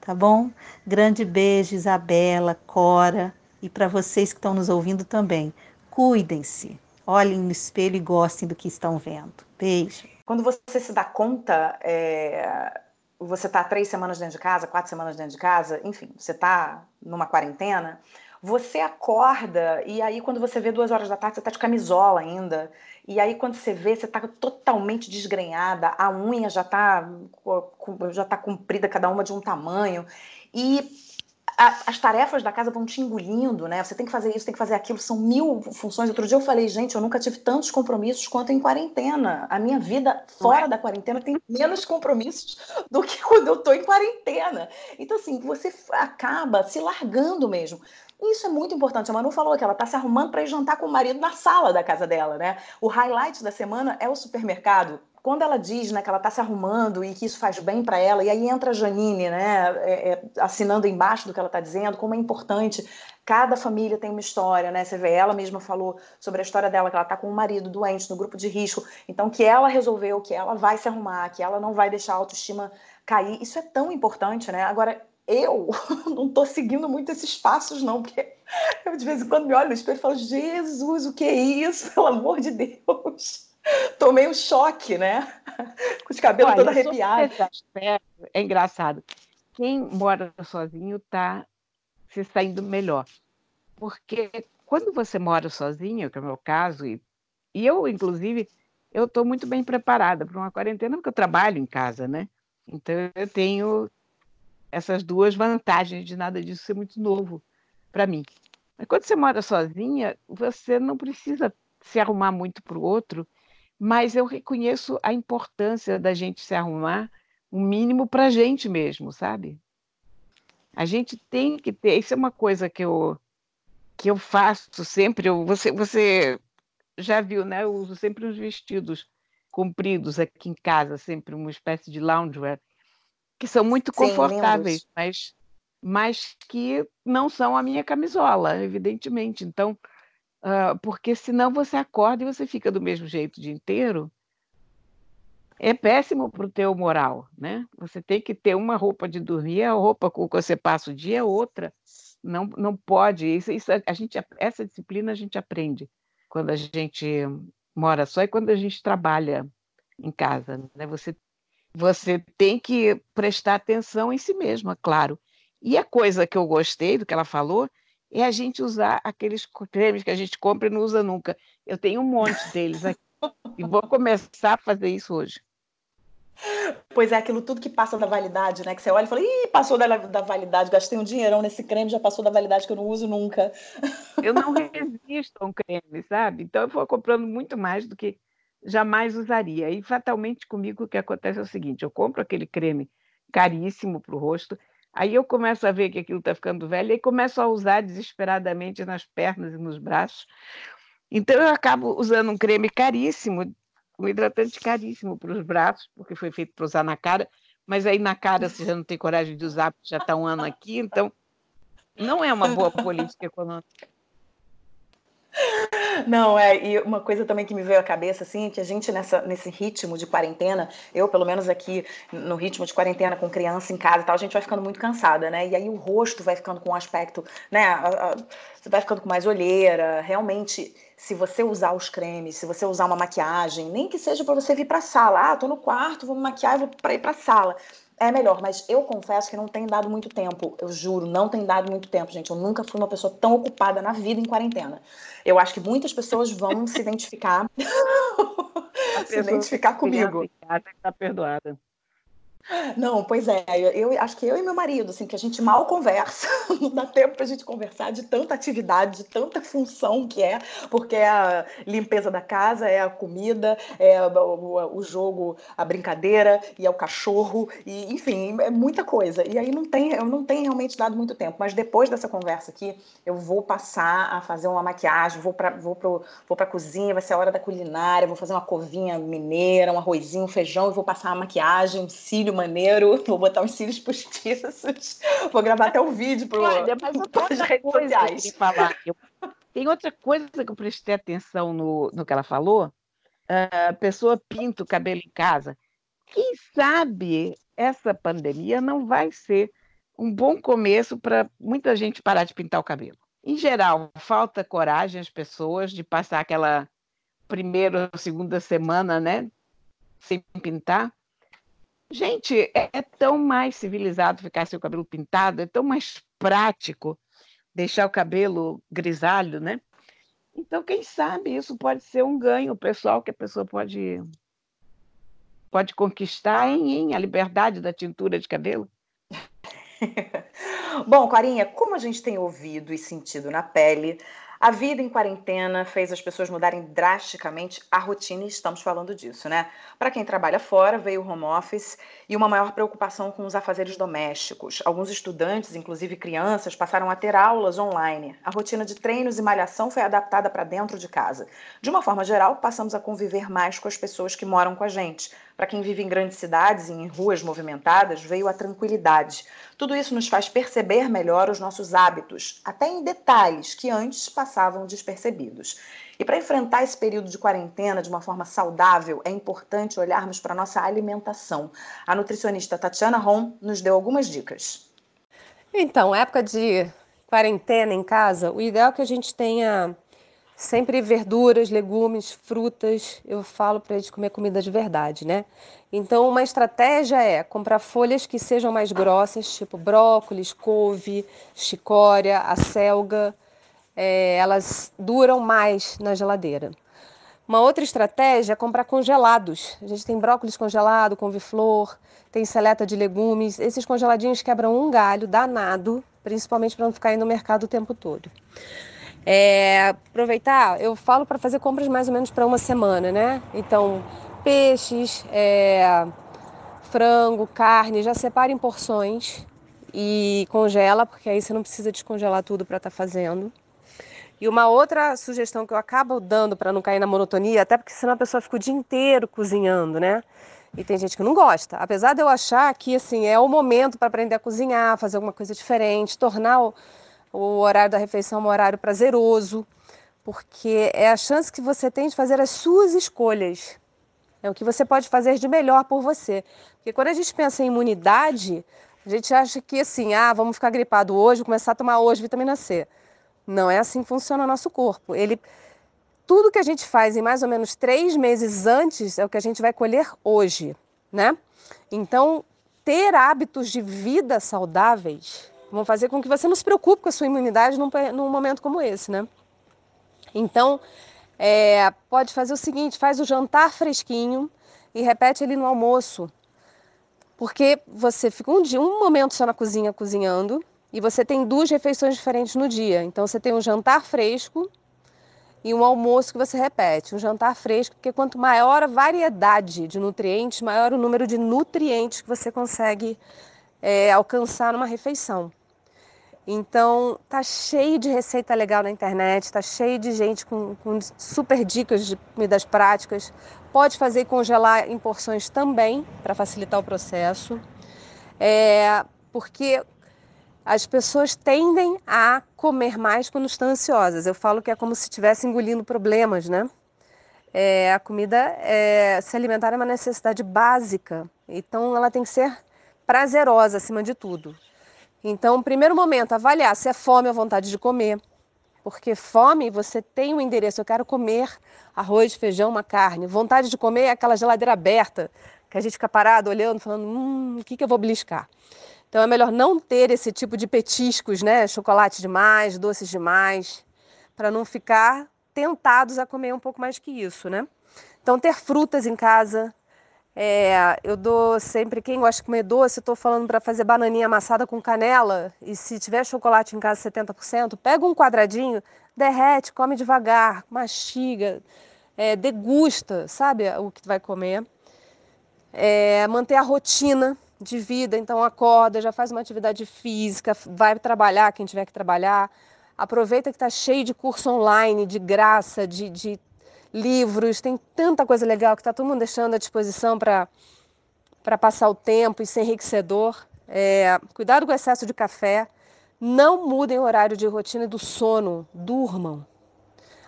Tá bom? Grande beijo, Isabela, Cora, e para vocês que estão nos ouvindo também. Cuidem-se. Olhem no espelho e gostem do que estão vendo. Beijo. Quando você se dá conta, é, você está três semanas dentro de casa, quatro semanas dentro de casa, enfim, você está numa quarentena, você acorda e aí quando você vê duas horas da tarde, você está de camisola ainda. E aí quando você vê, você está totalmente desgrenhada, a unha já está já tá comprida, cada uma de um tamanho. E a, as tarefas da casa vão te engolindo, né? Você tem que fazer isso, tem que fazer aquilo, são mil funções. Outro dia eu falei, gente, eu nunca tive tantos compromissos quanto em quarentena. A minha vida fora da quarentena tem menos compromissos do que quando eu tô em quarentena. Então, assim, você acaba se largando mesmo. Isso é muito importante. A Manu falou que ela está se arrumando para ir jantar com o marido na sala da casa dela, né? O highlight da semana é o supermercado quando ela diz né, que ela está se arrumando e que isso faz bem para ela, e aí entra a Janine, né, é, é, assinando embaixo do que ela está dizendo, como é importante. Cada família tem uma história, né? Você vê, ela mesma falou sobre a história dela, que ela está com um marido doente, no grupo de risco. Então, que ela resolveu, que ela vai se arrumar, que ela não vai deixar a autoestima cair. Isso é tão importante, né? Agora, eu não estou seguindo muito esses passos, não, porque eu de vez em quando me olho no espelho e falo, Jesus, o que é isso? Pelo amor de Deus. Tomei um choque, né? Com os cabelos todos arrepiados. É engraçado. Quem mora sozinho está se saindo melhor. Porque quando você mora sozinho, que é o meu caso, e, e eu, inclusive, eu estou muito bem preparada para uma quarentena, porque eu trabalho em casa, né? Então, eu tenho essas duas vantagens de nada disso ser muito novo para mim. Mas quando você mora sozinha, você não precisa se arrumar muito para o outro mas eu reconheço a importância da gente se arrumar o um mínimo para a gente mesmo, sabe? A gente tem que ter, isso é uma coisa que eu que eu faço sempre. Eu, você, você já viu, né? Eu uso sempre os vestidos compridos aqui em casa, sempre uma espécie de loungewear, que são muito Sim, confortáveis, lindos. mas, mas que não são a minha camisola, evidentemente. Então, Uh, porque senão você acorda e você fica do mesmo jeito o dia inteiro. É péssimo para o teu moral, né? Você tem que ter uma roupa de dormir, a roupa com que você passa o dia é outra. Não, não pode. Isso, isso, a gente, essa disciplina a gente aprende quando a gente mora só e quando a gente trabalha em casa. Né? Você, você tem que prestar atenção em si mesma, claro. E a coisa que eu gostei do que ela falou é a gente usar aqueles cremes que a gente compra e não usa nunca. Eu tenho um monte deles aqui e vou começar a fazer isso hoje. Pois é, aquilo tudo que passa da validade, né? Que você olha e fala, ih, passou da, da validade, gastei um dinheirão nesse creme, já passou da validade que eu não uso nunca. Eu não resisto a um creme, sabe? Então eu vou comprando muito mais do que jamais usaria. E fatalmente comigo o que acontece é o seguinte: eu compro aquele creme caríssimo para o rosto, Aí eu começo a ver que aquilo está ficando velho e começo a usar desesperadamente nas pernas e nos braços. Então eu acabo usando um creme caríssimo, um hidratante caríssimo para os braços, porque foi feito para usar na cara, mas aí na cara você já não tem coragem de usar, porque já está um ano aqui, então não é uma boa política econômica. Não, é, e uma coisa também que me veio à cabeça, assim, que a gente nessa, nesse ritmo de quarentena, eu pelo menos aqui no ritmo de quarentena com criança em casa e tal, a gente vai ficando muito cansada, né? E aí o rosto vai ficando com um aspecto, né? A, a, você vai ficando com mais olheira, realmente se você usar os cremes, se você usar uma maquiagem, nem que seja para você vir para a sala, ah, tô no quarto, vou me maquiar, vou para ir para a sala. É melhor, mas eu confesso que não tem dado muito tempo. Eu juro, não tem dado muito tempo, gente. Eu nunca fui uma pessoa tão ocupada na vida em quarentena. Eu acho que muitas pessoas vão se identificar. se identificar comigo. Está perdoada. Não, pois é, eu acho que eu e meu marido, assim, que a gente mal conversa, não dá tempo para a gente conversar de tanta atividade, de tanta função que é, porque é a limpeza da casa, é a comida, é o, o jogo, a brincadeira, e é o cachorro, e enfim, é muita coisa. E aí não tem, eu não tenho realmente dado muito tempo, mas depois dessa conversa aqui, eu vou passar a fazer uma maquiagem, vou para vou pro, vou a cozinha, vai ser a hora da culinária, vou fazer uma covinha mineira, um arrozinho, um feijão, e vou passar a maquiagem, um cílio maneiro, vou botar uns cílios postiços, vou gravar até um vídeo para as redes sociais. Falar. Eu, tem outra coisa que eu prestei atenção no, no que ela falou. A pessoa pinta o cabelo em casa. Quem sabe essa pandemia não vai ser um bom começo para muita gente parar de pintar o cabelo. Em geral, falta coragem às pessoas de passar aquela primeira ou segunda semana, né, sem pintar. Gente, é, é tão mais civilizado ficar sem o cabelo pintado, é tão mais prático deixar o cabelo grisalho, né? Então, quem sabe isso pode ser um ganho pessoal que a pessoa pode pode conquistar em, em a liberdade da tintura de cabelo. Bom, Corinha, como a gente tem ouvido e sentido na pele, a vida em quarentena fez as pessoas mudarem drasticamente a rotina e estamos falando disso, né? Para quem trabalha fora, veio o home office e uma maior preocupação com os afazeres domésticos. Alguns estudantes, inclusive crianças, passaram a ter aulas online. A rotina de treinos e malhação foi adaptada para dentro de casa. De uma forma geral, passamos a conviver mais com as pessoas que moram com a gente. Para quem vive em grandes cidades e em ruas movimentadas, veio a tranquilidade. Tudo isso nos faz perceber melhor os nossos hábitos, até em detalhes que antes passavam despercebidos. E para enfrentar esse período de quarentena de uma forma saudável, é importante olharmos para a nossa alimentação. A nutricionista Tatiana Rom nos deu algumas dicas. Então, época de quarentena em casa, o ideal é que a gente tenha sempre verduras, legumes, frutas. Eu falo para eles comer comida de verdade, né? Então, uma estratégia é comprar folhas que sejam mais grossas, tipo brócolis, couve, chicória, acelga. É, elas duram mais na geladeira. Uma outra estratégia é comprar congelados. A gente tem brócolis congelado, couve-flor, tem seleta de legumes. Esses congeladinhos quebram um galho danado, principalmente para não ficar aí no mercado o tempo todo. É, aproveitar, eu falo para fazer compras mais ou menos para uma semana, né? Então, peixes, é, frango, carne, já separa em porções e congela, porque aí você não precisa descongelar tudo para estar tá fazendo. E uma outra sugestão que eu acabo dando para não cair na monotonia, até porque senão a pessoa fica o dia inteiro cozinhando, né? E tem gente que não gosta. Apesar de eu achar que assim é o momento para aprender a cozinhar, fazer alguma coisa diferente, tornar o, o horário da refeição é um horário prazeroso, porque é a chance que você tem de fazer as suas escolhas. É o que você pode fazer de melhor por você. Porque quando a gente pensa em imunidade, a gente acha que assim, ah, vamos ficar gripado hoje, começar a tomar hoje vitamina C. Não é assim que funciona o nosso corpo. Ele, tudo que a gente faz em mais ou menos três meses antes é o que a gente vai colher hoje, né? Então, ter hábitos de vida saudáveis vão fazer com que você não se preocupe com a sua imunidade num, num momento como esse, né? Então, é, pode fazer o seguinte, faz o jantar fresquinho e repete ele no almoço. Porque você fica um, dia, um momento só na cozinha cozinhando e você tem duas refeições diferentes no dia. Então você tem um jantar fresco e um almoço que você repete. Um jantar fresco, porque quanto maior a variedade de nutrientes, maior o número de nutrientes que você consegue é, alcançar numa refeição. Então, tá cheio de receita legal na internet, tá cheio de gente com, com super dicas de comidas práticas. Pode fazer e congelar em porções também, para facilitar o processo. É, porque as pessoas tendem a comer mais quando estão ansiosas. Eu falo que é como se estivesse engolindo problemas, né? É, a comida, é, se alimentar é uma necessidade básica, então ela tem que ser prazerosa acima de tudo. Então, primeiro momento, avaliar se é fome ou vontade de comer. Porque fome, você tem um endereço, eu quero comer arroz, feijão, uma carne. Vontade de comer é aquela geladeira aberta, que a gente fica parado olhando, falando, hum, o que, que eu vou beliscar? Então é melhor não ter esse tipo de petiscos, né? Chocolate demais, doces demais, para não ficar tentados a comer um pouco mais que isso, né? Então ter frutas em casa. É, eu dou sempre, quem gosta de comer doce, estou falando para fazer bananinha amassada com canela. E se tiver chocolate em casa 70%, pega um quadradinho, derrete, come devagar, mastiga, é, degusta, sabe o que vai comer. É, manter a rotina de vida, então acorda, já faz uma atividade física, vai trabalhar quem tiver que trabalhar, aproveita que está cheio de curso online, de graça, de, de livros, tem tanta coisa legal que está todo mundo deixando à disposição para passar o tempo e ser enriquecedor. É, cuidado com o excesso de café, não mudem o horário de rotina do sono, durmam.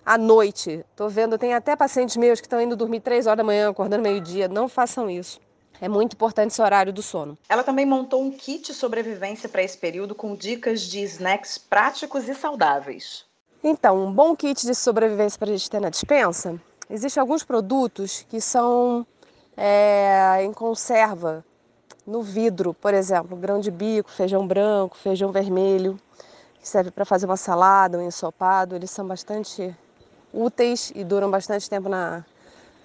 À noite, estou vendo, tem até pacientes meus que estão indo dormir três horas da manhã, acordando meio-dia, não façam isso. É muito importante esse horário do sono. Ela também montou um kit sobrevivência para esse período com dicas de snacks práticos e saudáveis. Então, um bom kit de sobrevivência para a gente ter na dispensa, existem alguns produtos que são é, em conserva no vidro, por exemplo, grão de bico, feijão branco, feijão vermelho, que serve para fazer uma salada, um ensopado. Eles são bastante úteis e duram bastante tempo na,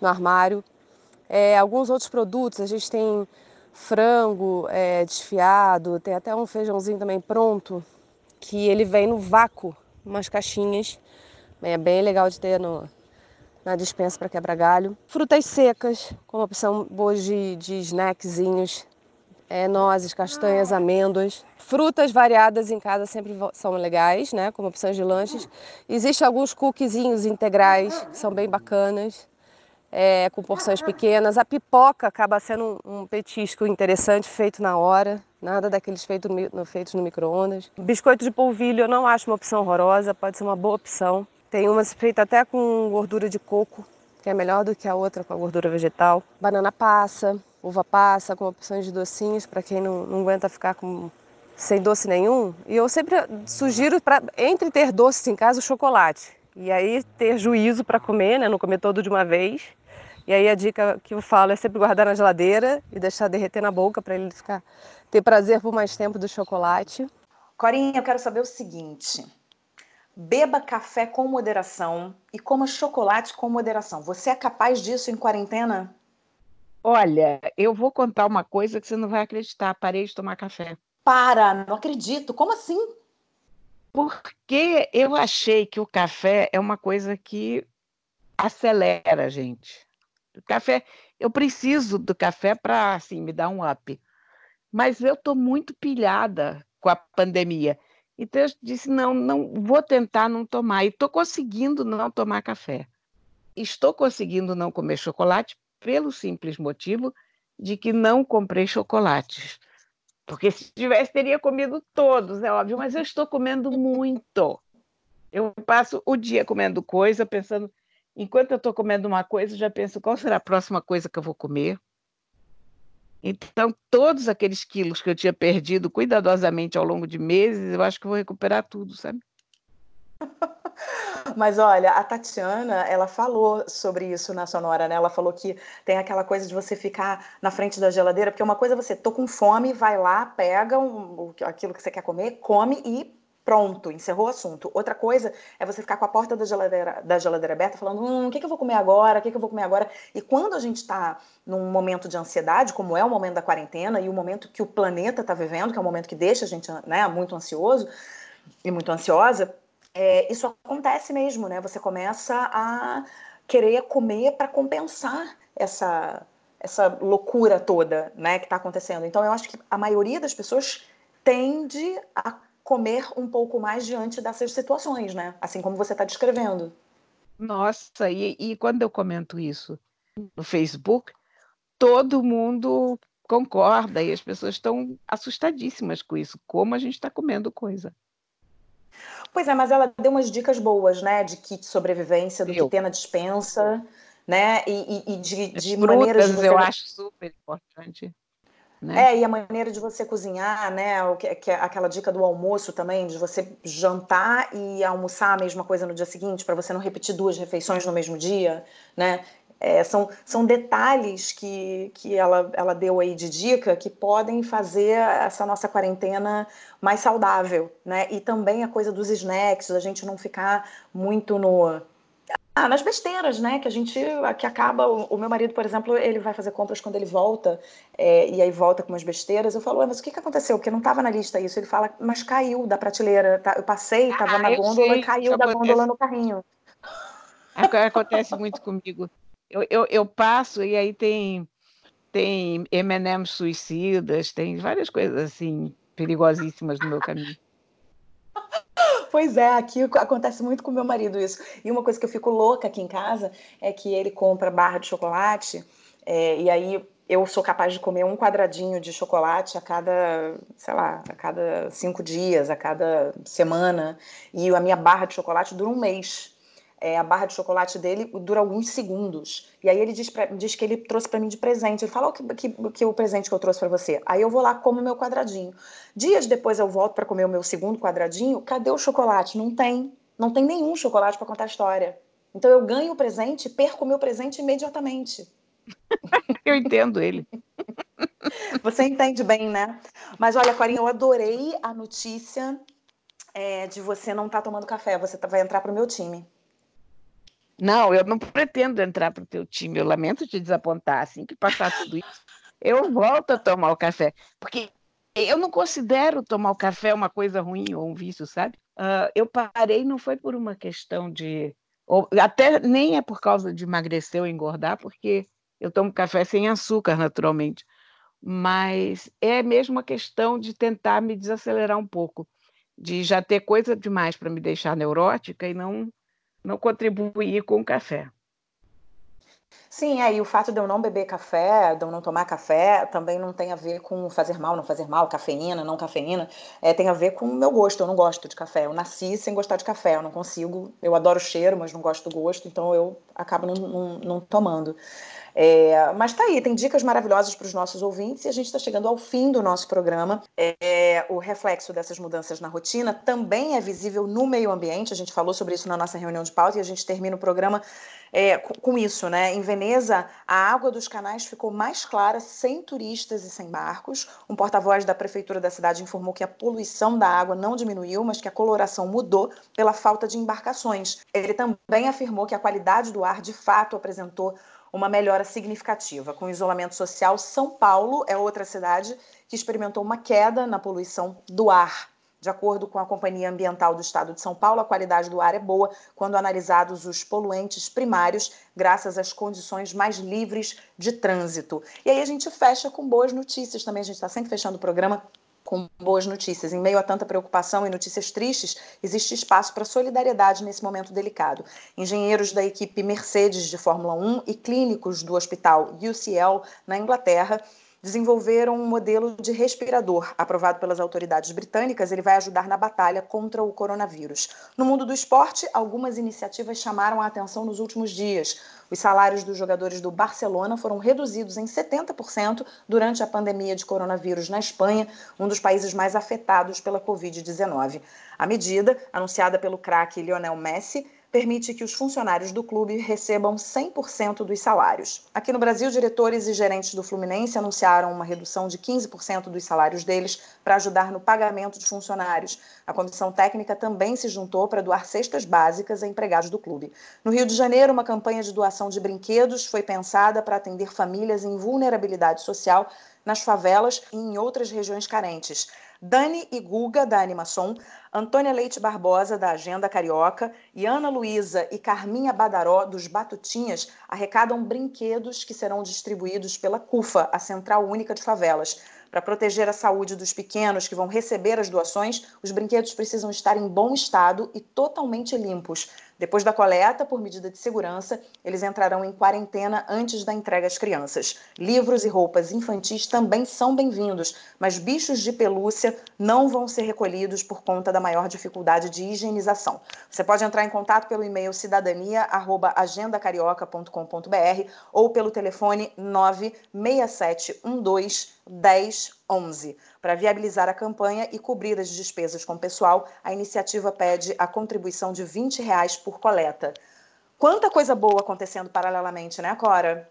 no armário. É, alguns outros produtos, a gente tem frango é, desfiado, tem até um feijãozinho também pronto, que ele vem no vácuo, umas caixinhas. É bem legal de ter no, na dispensa para quebrar galho. Frutas secas, como opção boa de, de snackzinhos, é, nozes, castanhas, amêndoas. Frutas variadas em casa sempre são legais, né, como opções de lanches. Existem alguns cookiezinhos integrais que são bem bacanas é, com porções pequenas. A pipoca acaba sendo um, um petisco interessante, feito na hora, nada daqueles no, feitos no micro-ondas. Biscoito de polvilho eu não acho uma opção horrorosa, pode ser uma boa opção. Tem uma feita até com gordura de coco, que é melhor do que a outra com a gordura vegetal. Banana passa, uva passa, com opções de docinhos para quem não, não aguenta ficar com sem doce nenhum. E eu sempre sugiro, pra, entre ter doces em casa, o chocolate. E aí ter juízo para comer, né? não comer todo de uma vez. E aí a dica que eu falo é sempre guardar na geladeira e deixar derreter na boca para ele ficar ter prazer por mais tempo do chocolate. Corinha, eu quero saber o seguinte: beba café com moderação e coma chocolate com moderação. Você é capaz disso em quarentena? Olha, eu vou contar uma coisa que você não vai acreditar. Parei de tomar café. Para, não acredito. Como assim? Porque eu achei que o café é uma coisa que acelera a gente. Café, eu preciso do café para assim me dar um up. Mas eu estou muito pilhada com a pandemia. Então eu disse não, não vou tentar não tomar e estou conseguindo não tomar café. Estou conseguindo não comer chocolate pelo simples motivo de que não comprei chocolates. Porque se tivesse, teria comido todos, é óbvio, mas eu estou comendo muito. Eu passo o dia comendo coisa, pensando Enquanto eu estou comendo uma coisa, já penso qual será a próxima coisa que eu vou comer. Então, todos aqueles quilos que eu tinha perdido cuidadosamente ao longo de meses, eu acho que vou recuperar tudo, sabe? Mas olha, a Tatiana, ela falou sobre isso na Sonora, né? Ela falou que tem aquela coisa de você ficar na frente da geladeira, porque uma coisa é você tô com fome, vai lá, pega um, aquilo que você quer comer, come e Pronto, encerrou o assunto. Outra coisa é você ficar com a porta da geladeira, da geladeira aberta falando: hum, o que, que eu vou comer agora? O que, que eu vou comer agora? E quando a gente está num momento de ansiedade, como é o momento da quarentena e o momento que o planeta está vivendo, que é um momento que deixa a gente né, muito ansioso e muito ansiosa, é, isso acontece mesmo, né? Você começa a querer comer para compensar essa, essa loucura toda né, que está acontecendo. Então, eu acho que a maioria das pessoas tende a comer um pouco mais diante dessas situações, né? Assim como você está descrevendo. Nossa, e, e quando eu comento isso no Facebook, todo mundo concorda e as pessoas estão assustadíssimas com isso. Como a gente está comendo coisa. Pois é, mas ela deu umas dicas boas, né? De kit sobrevivência, do que ter na dispensa, né? E, e, e de, de maneiras você... eu acho super importante. Né? É, e a maneira de você cozinhar, né? O que, que é aquela dica do almoço também, de você jantar e almoçar a mesma coisa no dia seguinte, para você não repetir duas refeições no mesmo dia, né? É, são, são detalhes que, que ela, ela deu aí de dica que podem fazer essa nossa quarentena mais saudável, né? E também a coisa dos snacks, a gente não ficar muito no ah, nas besteiras, né? Que a gente que acaba. O, meu marido, por exemplo, ele vai fazer compras quando ele volta é, e aí volta com umas besteiras. Eu falo, mas o que, que aconteceu? Porque não estava na lista isso. Ele fala, mas caiu da prateleira. Tá? Eu passei, estava ah, na gôndola sei, e caiu da acontece. gôndola no carrinho. Acontece muito comigo. Eu, eu, eu passo e aí tem tem M&M suicidas, tem várias coisas assim perigosíssimas no meu caminho. Pois é, aqui acontece muito com meu marido isso. E uma coisa que eu fico louca aqui em casa é que ele compra barra de chocolate é, e aí eu sou capaz de comer um quadradinho de chocolate a cada, sei lá, a cada cinco dias, a cada semana. E a minha barra de chocolate dura um mês é, a barra de chocolate dele dura alguns segundos. E aí ele diz, pra, diz que ele trouxe para mim de presente. Ele fala o que, que, que, o presente que eu trouxe para você. Aí eu vou lá como meu quadradinho. Dias depois eu volto para comer o meu segundo quadradinho. Cadê o chocolate? Não tem. Não tem nenhum chocolate para contar a história. Então eu ganho o presente, perco o meu presente imediatamente. eu entendo ele. Você entende bem, né? Mas olha, Corinha, eu adorei a notícia é, de você não estar tá tomando café. Você tá, vai entrar para o meu time. Não, eu não pretendo entrar para o teu time. Eu lamento te desapontar. Assim que passar tudo isso, eu volto a tomar o café. Porque eu não considero tomar o café uma coisa ruim ou um vício, sabe? Uh, eu parei, não foi por uma questão de. Ou, até nem é por causa de emagrecer ou engordar, porque eu tomo café sem açúcar, naturalmente. Mas é mesmo uma questão de tentar me desacelerar um pouco, de já ter coisa demais para me deixar neurótica e não não contribuir com o café. Sim, e o fato de eu não beber café, de eu não tomar café, também não tem a ver com fazer mal, não fazer mal, cafeína, não cafeína, é, tem a ver com o meu gosto, eu não gosto de café, eu nasci sem gostar de café, eu não consigo, eu adoro o cheiro, mas não gosto do gosto, então eu acabo não, não, não tomando. É, mas tá aí, tem dicas maravilhosas para os nossos ouvintes e a gente está chegando ao fim do nosso programa. É, o reflexo dessas mudanças na rotina também é visível no meio ambiente. A gente falou sobre isso na nossa reunião de pauta e a gente termina o programa é, com, isso, né? Em Veneza, a água dos canais ficou mais clara, sem turistas e sem barcos. Um porta-voz da prefeitura da cidade informou que a poluição da água não diminuiu, mas que a coloração mudou pela falta de embarcações. Ele também afirmou que a qualidade do ar de fato apresentou uma melhora significativa. Com isolamento social, São Paulo é outra cidade que experimentou uma queda na poluição do ar. De acordo com a Companhia Ambiental do Estado de São Paulo, a qualidade do ar é boa quando analisados os poluentes primários, graças às condições mais livres de trânsito. E aí a gente fecha com boas notícias também. A gente está sempre fechando o programa com boas notícias. Em meio a tanta preocupação e notícias tristes, existe espaço para solidariedade nesse momento delicado. Engenheiros da equipe Mercedes de Fórmula 1 e clínicos do hospital UCL na Inglaterra desenvolveram um modelo de respirador aprovado pelas autoridades britânicas. Ele vai ajudar na batalha contra o coronavírus. No mundo do esporte, algumas iniciativas chamaram a atenção nos últimos dias. Os salários dos jogadores do Barcelona foram reduzidos em 70% durante a pandemia de coronavírus na Espanha, um dos países mais afetados pela Covid-19. A medida, anunciada pelo craque Lionel Messi, permite que os funcionários do clube recebam 100% dos salários. Aqui no Brasil, diretores e gerentes do Fluminense anunciaram uma redução de 15% dos salários deles para ajudar no pagamento de funcionários. A comissão técnica também se juntou para doar cestas básicas a empregados do clube. No Rio de Janeiro, uma campanha de doação de brinquedos foi pensada para atender famílias em vulnerabilidade social nas favelas e em outras regiões carentes. Dani e Guga, da Animação, Antônia Leite Barbosa, da Agenda Carioca, e Ana Luísa e Carminha Badaró, dos Batutinhas, arrecadam brinquedos que serão distribuídos pela CUFA, a Central Única de Favelas. Para proteger a saúde dos pequenos que vão receber as doações, os brinquedos precisam estar em bom estado e totalmente limpos. Depois da coleta, por medida de segurança, eles entrarão em quarentena antes da entrega às crianças. Livros e roupas infantis também são bem-vindos, mas bichos de pelúcia não vão ser recolhidos por conta da maior dificuldade de higienização. Você pode entrar em contato pelo e-mail cidadania@agendacarioca.com.br ou pelo telefone 96712 1011. Para viabilizar a campanha e cobrir as despesas com pessoal, a iniciativa pede a contribuição de 20 reais por coleta. Quanta coisa boa acontecendo paralelamente, né, Cora?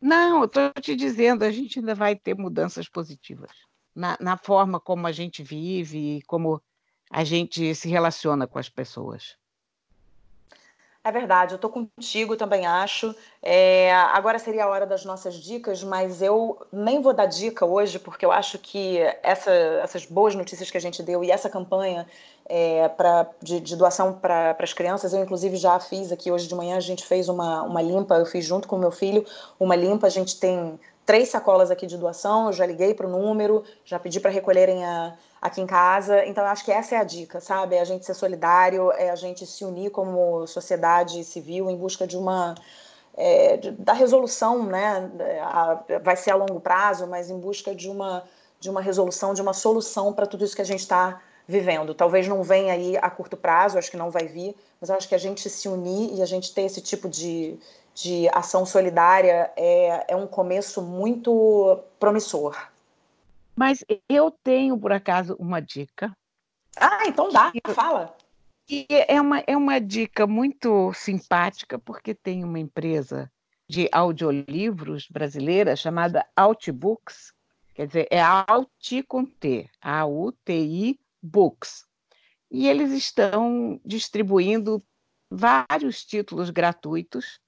Não, eu estou te dizendo, a gente ainda vai ter mudanças positivas na, na forma como a gente vive e como a gente se relaciona com as pessoas. É verdade, eu tô contigo, também acho. É, agora seria a hora das nossas dicas, mas eu nem vou dar dica hoje, porque eu acho que essa, essas boas notícias que a gente deu e essa campanha é, pra, de, de doação para as crianças, eu inclusive já fiz aqui hoje de manhã, a gente fez uma, uma limpa, eu fiz junto com meu filho uma limpa, a gente tem três sacolas aqui de doação, eu já liguei para o número, já pedi para recolherem a, aqui em casa. Então, eu acho que essa é a dica, sabe? É a gente ser solidário, é a gente se unir como sociedade civil em busca de uma. É, da resolução, né? Vai ser a longo prazo, mas em busca de uma, de uma resolução, de uma solução para tudo isso que a gente está vivendo. Talvez não venha aí a curto prazo, acho que não vai vir, mas acho que a gente se unir e a gente ter esse tipo de, de ação solidária é, é um começo muito promissor. Mas eu tenho, por acaso, uma dica. Ah, então dá, fala. E é uma, é uma dica muito simpática, porque tem uma empresa de audiolivros brasileira chamada Outbooks, quer dizer, é Auti com T, A-U-T-I Books. E eles estão distribuindo vários títulos gratuitos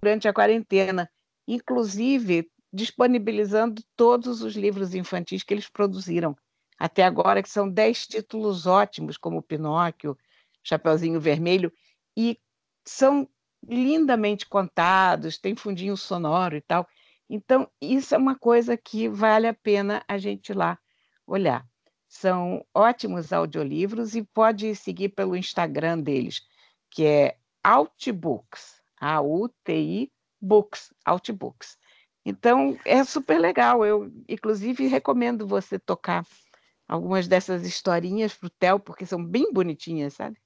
durante a quarentena, inclusive disponibilizando todos os livros infantis que eles produziram até agora, que são dez títulos ótimos, como Pinóquio, Chapeuzinho Vermelho, e são lindamente contados, tem fundinho sonoro e tal. Então, isso é uma coisa que vale a pena a gente ir lá olhar. São ótimos audiolivros e pode seguir pelo Instagram deles, que é Outbooks, A-U-T-I Books, Outbooks. Então, é super legal. Eu, inclusive, recomendo você tocar algumas dessas historinhas para o Theo, porque são bem bonitinhas, sabe?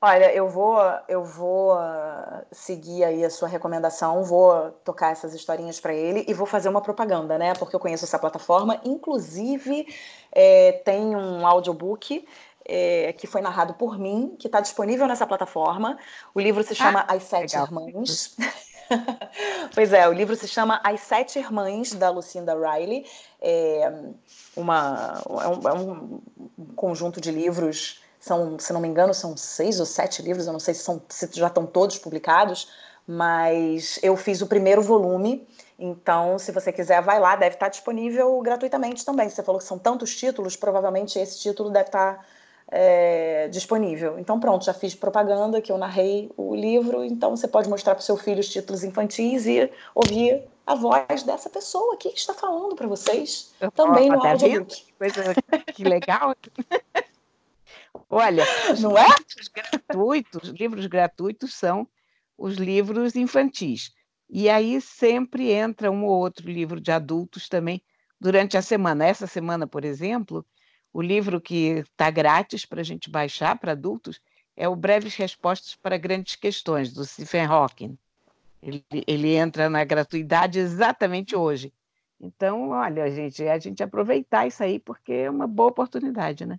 Olha, eu vou, eu vou seguir aí a sua recomendação, vou tocar essas historinhas para ele e vou fazer uma propaganda, né? Porque eu conheço essa plataforma. Inclusive, é, tem um audiobook é, que foi narrado por mim, que está disponível nessa plataforma. O livro se chama ah, As Sete legal. Irmãs. pois é, o livro se chama As Sete Irmãs, da Lucinda Riley. É, uma, é, um, é um conjunto de livros, são, se não me engano, são seis ou sete livros, eu não sei se, são, se já estão todos publicados, mas eu fiz o primeiro volume. Então, se você quiser, vai lá, deve estar disponível gratuitamente também. Você falou que são tantos títulos, provavelmente esse título deve estar é, disponível. Então, pronto, já fiz propaganda que eu narrei o livro, então você pode mostrar para o seu filho os títulos infantis e ouvir a voz dessa pessoa aqui que está falando para vocês também no audiobook. Que coisa que legal. Olha, não é? Livros gratuitos, livros gratuitos são os livros infantis. E aí sempre entra um ou outro livro de adultos também durante a semana. Essa semana, por exemplo, o livro que está grátis para a gente baixar para adultos é o Breves Respostas para Grandes Questões, do Stephen Hawking. Ele, ele entra na gratuidade exatamente hoje. Então, olha, gente, é a gente aproveitar isso aí, porque é uma boa oportunidade, né?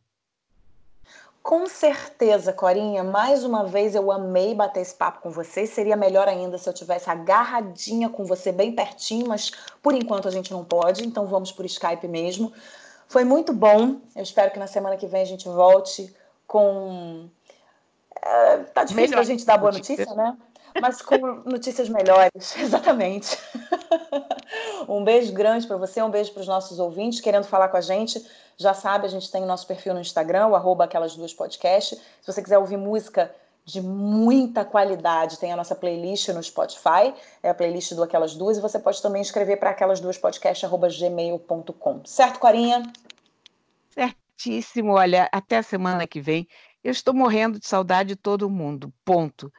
Com certeza, Corinha. Mais uma vez eu amei bater esse papo com você. Seria melhor ainda se eu tivesse agarradinha com você bem pertinho, mas por enquanto a gente não pode, então vamos por Skype mesmo. Foi muito bom. Eu espero que na semana que vem a gente volte com. É, tá difícil Melhor. a gente dar boa notícia, né? Mas com notícias melhores, exatamente. um beijo grande para você, um beijo para os nossos ouvintes querendo falar com a gente. Já sabe, a gente tem o nosso perfil no Instagram, o arroba aquelas duas podcast. Se você quiser ouvir música de muita qualidade. Tem a nossa playlist no Spotify, é a playlist do Aquelas Duas, e você pode também escrever para aquelas duas podcast.gmail.com. Certo, Corinha? Certíssimo. Olha, até a semana que vem. Eu estou morrendo de saudade de todo mundo, ponto.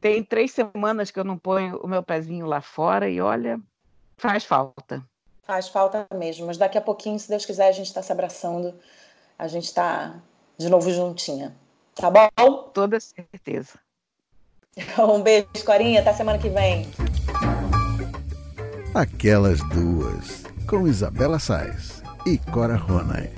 Tem três semanas que eu não ponho o meu pezinho lá fora e olha, faz falta. Faz falta mesmo, mas daqui a pouquinho, se Deus quiser, a gente está se abraçando, a gente está de novo juntinha. Tá bom? Toda certeza. Um beijo, Corinha. Até semana que vem. Aquelas duas, com Isabela Sais e Cora Ronay.